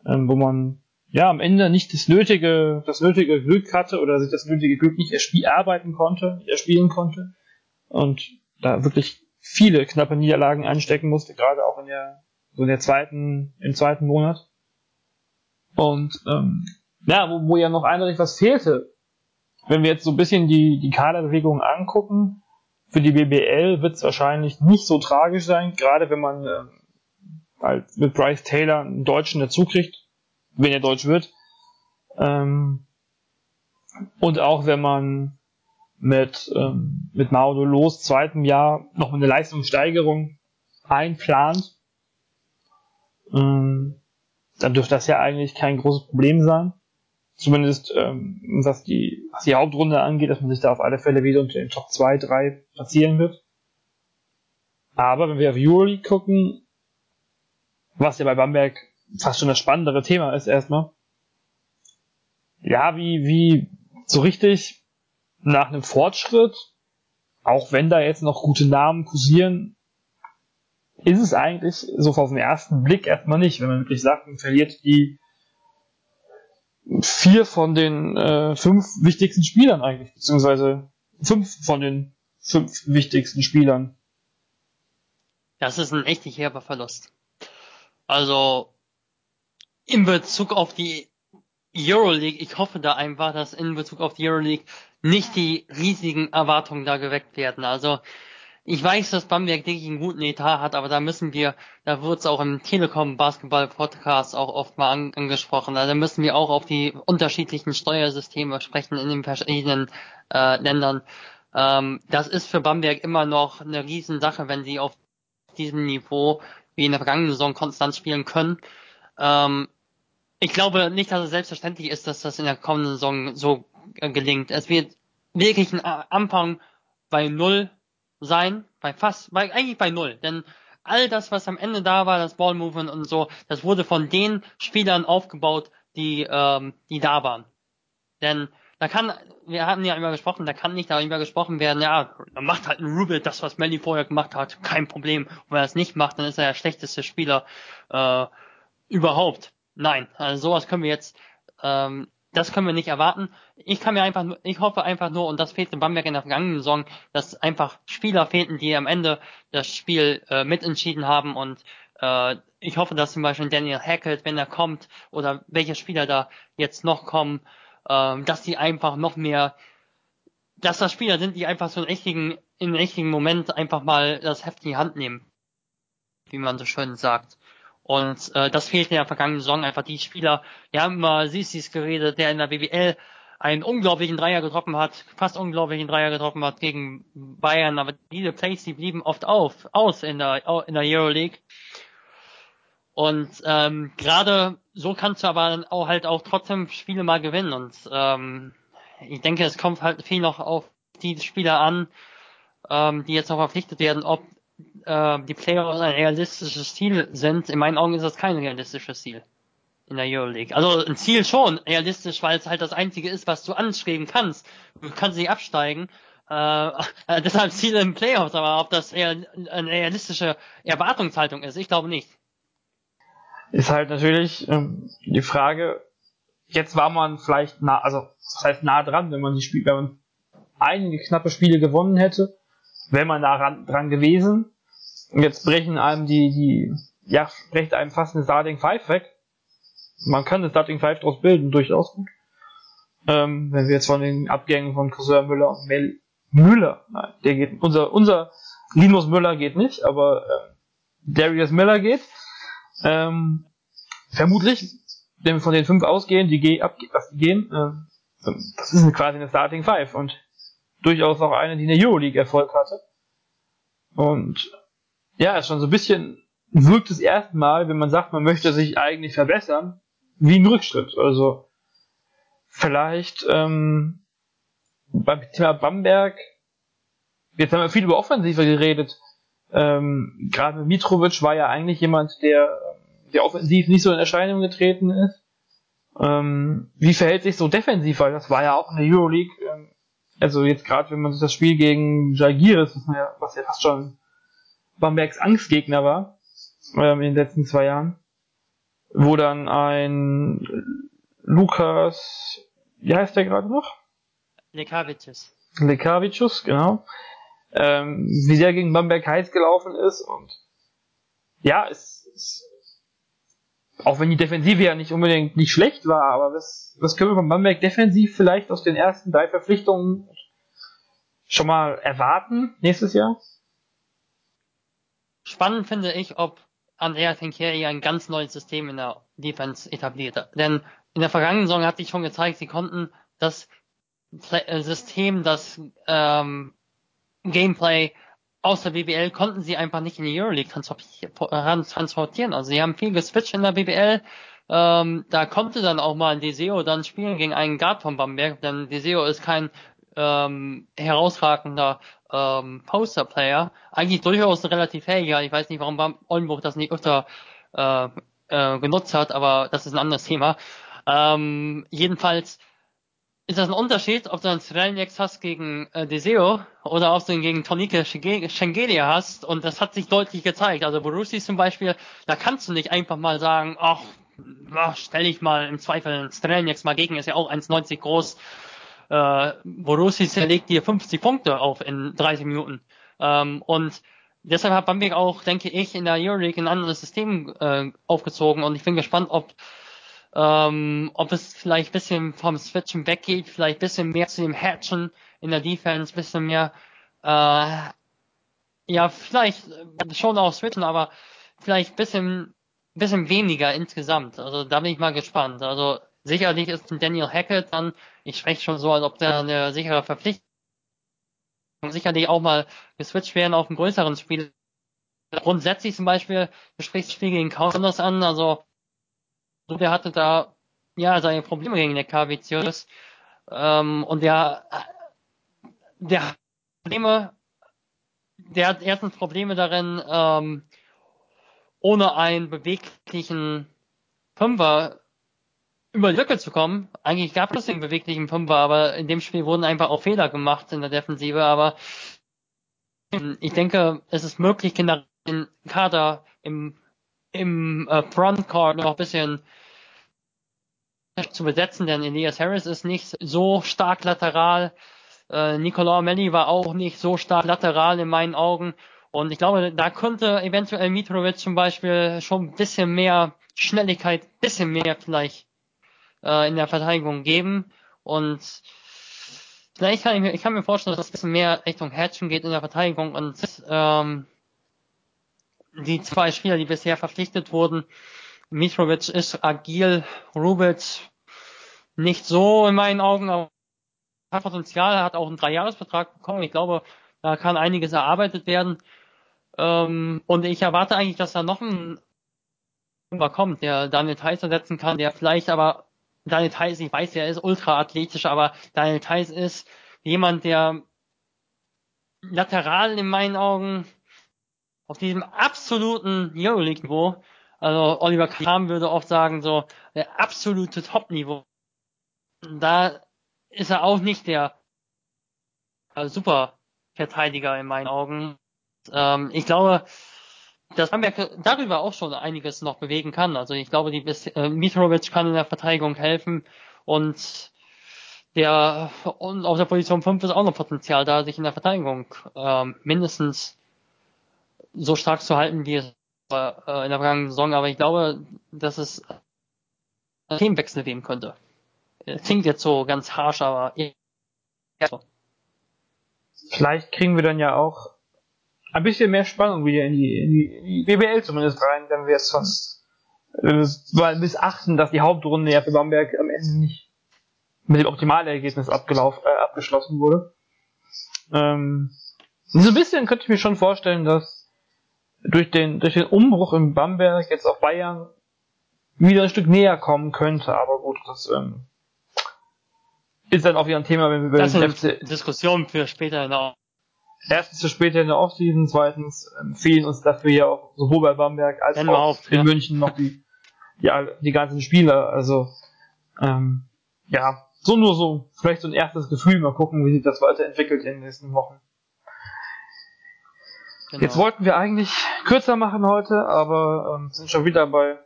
ähm, wo man ja am Ende nicht das nötige, das nötige Glück hatte oder sich das nötige Glück nicht erarbeiten konnte, erspielen konnte und da wirklich viele knappe Niederlagen einstecken musste, gerade auch in der, so in der zweiten, im zweiten Monat. Und ähm, ja, wo, wo ja noch eindeutig was fehlte. Wenn wir jetzt so ein bisschen die, die Kaderbewegungen angucken, für die BBL wird es wahrscheinlich nicht so tragisch sein, gerade wenn man äh, halt mit Bryce Taylor einen Deutschen dazu kriegt, wenn er Deutsch wird. Ähm, und auch wenn man mit, ähm, mit Maodo los zweitem Jahr noch eine Leistungssteigerung einplant, ähm, dann dürfte das ja eigentlich kein großes Problem sein. Zumindest ähm, was, die, was die Hauptrunde angeht, dass man sich da auf alle Fälle wieder unter den Top 2, 3 platzieren wird. Aber wenn wir auf Euroleague gucken, was ja bei Bamberg fast schon das spannendere Thema ist erstmal, ja, wie, wie so richtig nach einem Fortschritt, auch wenn da jetzt noch gute Namen kursieren, ist es eigentlich so auf den ersten Blick erstmal nicht, wenn man wirklich sagt, man verliert die vier von den äh, fünf wichtigsten Spielern eigentlich, beziehungsweise fünf von den fünf wichtigsten Spielern. Das ist ein echt herber Verlust. Also in Bezug auf die Euroleague, ich hoffe da einfach, dass in Bezug auf die Euroleague nicht die riesigen Erwartungen da geweckt werden. Also ich weiß, dass Bamberg wirklich einen guten Etat hat, aber da müssen wir, da wird es auch im Telekom Basketball Podcast auch oft mal an, angesprochen, also da müssen wir auch auf die unterschiedlichen Steuersysteme sprechen in den verschiedenen äh, Ländern. Ähm, das ist für Bamberg immer noch eine Riesensache, wenn sie auf diesem Niveau wie in der vergangenen Saison konstant spielen können. Ähm, ich glaube nicht, dass es selbstverständlich ist, dass das in der kommenden Saison so äh, gelingt. Es wird wirklich ein Anfang bei Null sein, bei fast, bei, eigentlich bei Null, denn all das, was am Ende da war, das Ballmovement und so, das wurde von den Spielern aufgebaut, die, ähm, die da waren. Denn da kann, wir hatten ja immer gesprochen, da kann nicht darüber gesprochen werden, ja, dann macht halt ein Rubel das, was Melly vorher gemacht hat, kein Problem. Und wenn er es nicht macht, dann ist er der schlechteste Spieler äh, überhaupt. Nein, also sowas können wir jetzt, ähm, das können wir nicht erwarten. Ich kann mir einfach, ich hoffe einfach nur, und das fehlte Bamberg in der vergangenen Saison, dass einfach Spieler fehlten, die am Ende das Spiel äh, mitentschieden haben und äh, ich hoffe, dass zum Beispiel Daniel Hackett, wenn er kommt, oder welche Spieler da jetzt noch kommen, ähm, dass die einfach noch mehr, dass das Spieler sind, die einfach so einen richtigen, im richtigen Moment einfach mal das Heft in die Hand nehmen. Wie man so schön sagt. Und äh, das fehlt in der vergangenen Saison einfach die Spieler. Wir haben mal Sissis geredet, der in der BWL einen unglaublichen Dreier getroffen hat, fast unglaublichen Dreier getroffen hat gegen Bayern, aber diese Plays, die blieben oft auf, aus in der, in der Euroleague. Und ähm, gerade so kannst du aber auch halt auch trotzdem Spiele mal gewinnen. Und ähm, ich denke, es kommt halt viel noch auf die Spieler an, ähm, die jetzt noch verpflichtet werden, ob äh, die Playoffs ein realistisches Ziel sind. In meinen Augen ist das kein realistisches Ziel in der Euroleague. Also ein Ziel schon realistisch, weil es halt das einzige ist, was du anstreben kannst. Du kannst nicht absteigen. Äh, deshalb Ziel im Playoffs, aber ob das eher eine realistische Erwartungshaltung ist, ich glaube nicht ist halt natürlich ähm, die Frage, jetzt war man vielleicht nah, also das heißt nah dran, wenn man die Spiele, wenn man einige knappe Spiele gewonnen hätte, wäre man ran, dran gewesen. Und jetzt brechen einem die, die, ja, brecht einem fast eine Starting 5 weg. Man kann eine Starting 5 daraus bilden, durchaus gut. Ähm, wenn wir jetzt von den Abgängen von Cousin Müller und Mel Müller, nein, der geht, unser, unser Linus Müller geht nicht, aber äh, Darius Miller geht. Ähm, vermutlich, wenn wir von den fünf ausgehen, die, gehen, äh, das ist quasi eine Starting Five und durchaus auch eine, die in der Euroleague Erfolg hatte. Und ja, ist schon so ein bisschen, wirkt das erste Mal, wenn man sagt, man möchte sich eigentlich verbessern, wie ein Rückschritt. Also vielleicht ähm, beim Thema Bamberg, jetzt haben wir viel über Offensive geredet, ähm, Gerade Mitrovic war ja eigentlich jemand, der, der offensiv nicht so in Erscheinung getreten ist. Ähm, wie verhält sich so defensiv? Weil das war ja auch in der Euroleague, ähm, also jetzt gerade wenn man sich das Spiel gegen Jagiris, was ja, was ja fast schon Bambergs Angstgegner war, ähm, in den letzten zwei Jahren, wo dann ein Lukas, wie heißt der gerade noch? Lekavicius. Lekavicius, genau ähm, wie sehr gegen Bamberg heiß gelaufen ist und ja, es, es auch wenn die Defensive ja nicht unbedingt nicht schlecht war, aber was, was können wir von Bamberg defensiv vielleicht aus den ersten drei Verpflichtungen schon mal erwarten nächstes Jahr? Spannend finde ich, ob Andrea Tenkeri ein ganz neues System in der Defense etabliert hat. Denn in der vergangenen Saison hat sich schon gezeigt, sie konnten das System, das ähm, Gameplay aus der BBL konnten sie einfach nicht in die Euroleague transportieren. Also sie haben viel geswitcht in der BBL. Ähm, da konnte dann auch mal Deseo dann spielen gegen einen Guard von Bamberg, denn Deseo ist kein ähm, herausragender ähm, Poster-Player. Eigentlich durchaus relativ fähiger. Ich weiß nicht, warum Oldenburg das nicht öfter äh, äh, genutzt hat, aber das ist ein anderes Thema. Ähm, jedenfalls ist das ein Unterschied, ob du einen Strelnieks hast gegen äh, Deseo oder ob du ihn gegen Tonike Schengelia hast und das hat sich deutlich gezeigt. Also Borussi zum Beispiel, da kannst du nicht einfach mal sagen, ach, ach stell ich mal im Zweifel Strelnieks mal gegen, ist ja auch 1,90 groß. Äh, Borussi legt dir 50 Punkte auf in 30 Minuten. Ähm, und deshalb hat Bamberg auch, denke ich, in der Euroleague ein anderes System äh, aufgezogen und ich bin gespannt, ob ähm, ob es vielleicht bisschen vom Switchen weggeht, vielleicht bisschen mehr zu dem Hatchen in der Defense, bisschen mehr, äh, ja, vielleicht schon auch switchen, aber vielleicht bisschen, bisschen weniger insgesamt. Also da bin ich mal gespannt. Also sicherlich ist Daniel Hackett dann, ich spreche schon so, als ob der eine sichere Verpflichtung sicherlich auch mal geswitcht werden auf einen größeren Spiel. Grundsätzlich zum Beispiel, du sprichst das Spiel gegen Cowboys an, also der hatte da ja seine Probleme gegen der KWCS ähm, und der der hat Probleme der hat erstens Probleme darin ähm, ohne einen beweglichen Fünfer über Lücke zu kommen. Eigentlich gab es den beweglichen Fünfer, aber in dem Spiel wurden einfach auch Fehler gemacht in der Defensive. Aber ich denke, es ist möglich, generell den Kader im, im äh, Frontcourt noch ein bisschen zu besetzen, denn Elias Harris ist nicht so stark lateral. Äh, Nicolas Melli war auch nicht so stark lateral in meinen Augen. Und ich glaube, da könnte eventuell Mitrovic zum Beispiel schon ein bisschen mehr Schnelligkeit, bisschen mehr vielleicht äh, in der Verteidigung geben. Und vielleicht kann ich mir, ich kann mir vorstellen, dass es ein bisschen mehr Richtung Hatchen geht in der Verteidigung und ähm, die zwei Spieler, die bisher verpflichtet wurden, Mitrovic ist agil, Rubic nicht so in meinen Augen, aber hat Potenzial, hat auch einen Dreijahresvertrag bekommen. Ich glaube, da kann einiges erarbeitet werden. Ähm, und ich erwarte eigentlich, dass da noch ein kommt, der Daniel Theiss ersetzen kann, der vielleicht aber Daniel Theiss, ich weiß, er ist ultra athletisch, aber Daniel Theiss ist jemand, der lateral in meinen Augen auf diesem absoluten Euroleague-Niveau, also Oliver Kahn würde oft sagen, so der absolute Top-Niveau. Da ist er auch nicht der äh, super Verteidiger in meinen Augen. Ähm, ich glaube, dass Bamberg darüber auch schon einiges noch bewegen kann. Also ich glaube, die äh, Mitrovic kann in der Verteidigung helfen und der und auf der Position 5 ist auch noch Potenzial da, sich in der Verteidigung ähm, mindestens so stark zu halten, wie es äh, in der vergangenen Saison. Aber ich glaube, dass es einen Themenwechsel geben könnte. Klingt jetzt so ganz harsch, aber ja. Vielleicht kriegen wir dann ja auch ein bisschen mehr Spannung wieder in die, in die, in die BBL zumindest rein, wenn wir jetzt fast äh, missachten, dass die Hauptrunde ja für Bamberg am Ende nicht mit dem Optimalergebnis abgelaufen, äh, abgeschlossen wurde. Ähm, so ein bisschen könnte ich mir schon vorstellen, dass durch den, durch den Umbruch in Bamberg jetzt auch Bayern wieder ein Stück näher kommen könnte, aber gut, das ähm, ist dann auch wieder ein Thema, wenn wir über das ist eine Diskussion für später in der Erstens für später in der Offseason, zweitens ähm, fehlen uns dafür ja auch sowohl bei Bamberg als auch auf, in ja. München noch die, die, die ganzen Spieler. Also ähm, ja, so nur so, vielleicht so ein erstes Gefühl, mal gucken, wie sich das weiterentwickelt in den nächsten Wochen. Genau. Jetzt wollten wir eigentlich kürzer machen heute, aber ähm, sind schon wieder bei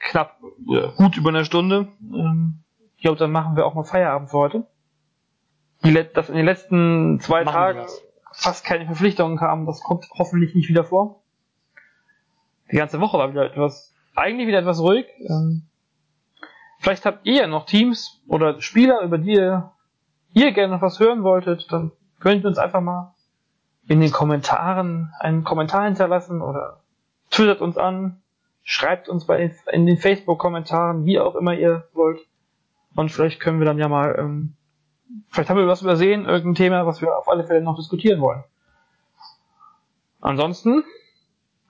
knapp äh, gut über einer Stunde. Ähm, ich glaube, dann machen wir auch mal Feierabend für heute. Die, das in den letzten zwei machen Tagen fast keine Verpflichtungen kamen. Das kommt hoffentlich nicht wieder vor. Die ganze Woche war wieder etwas, eigentlich wieder etwas ruhig. Ähm, vielleicht habt ihr noch Teams oder Spieler, über die ihr, ihr gerne noch was hören wolltet, dann könnt ihr uns einfach mal in den Kommentaren einen Kommentar hinterlassen oder twittert uns an, schreibt uns bei in den Facebook-Kommentaren, wie auch immer ihr wollt. Und vielleicht können wir dann ja mal ähm, Vielleicht haben wir was übersehen, irgendein Thema, was wir auf alle Fälle noch diskutieren wollen. Ansonsten,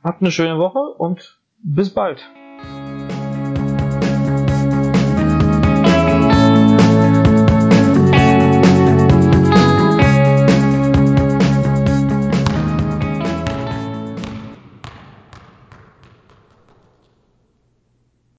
habt eine schöne Woche und bis bald.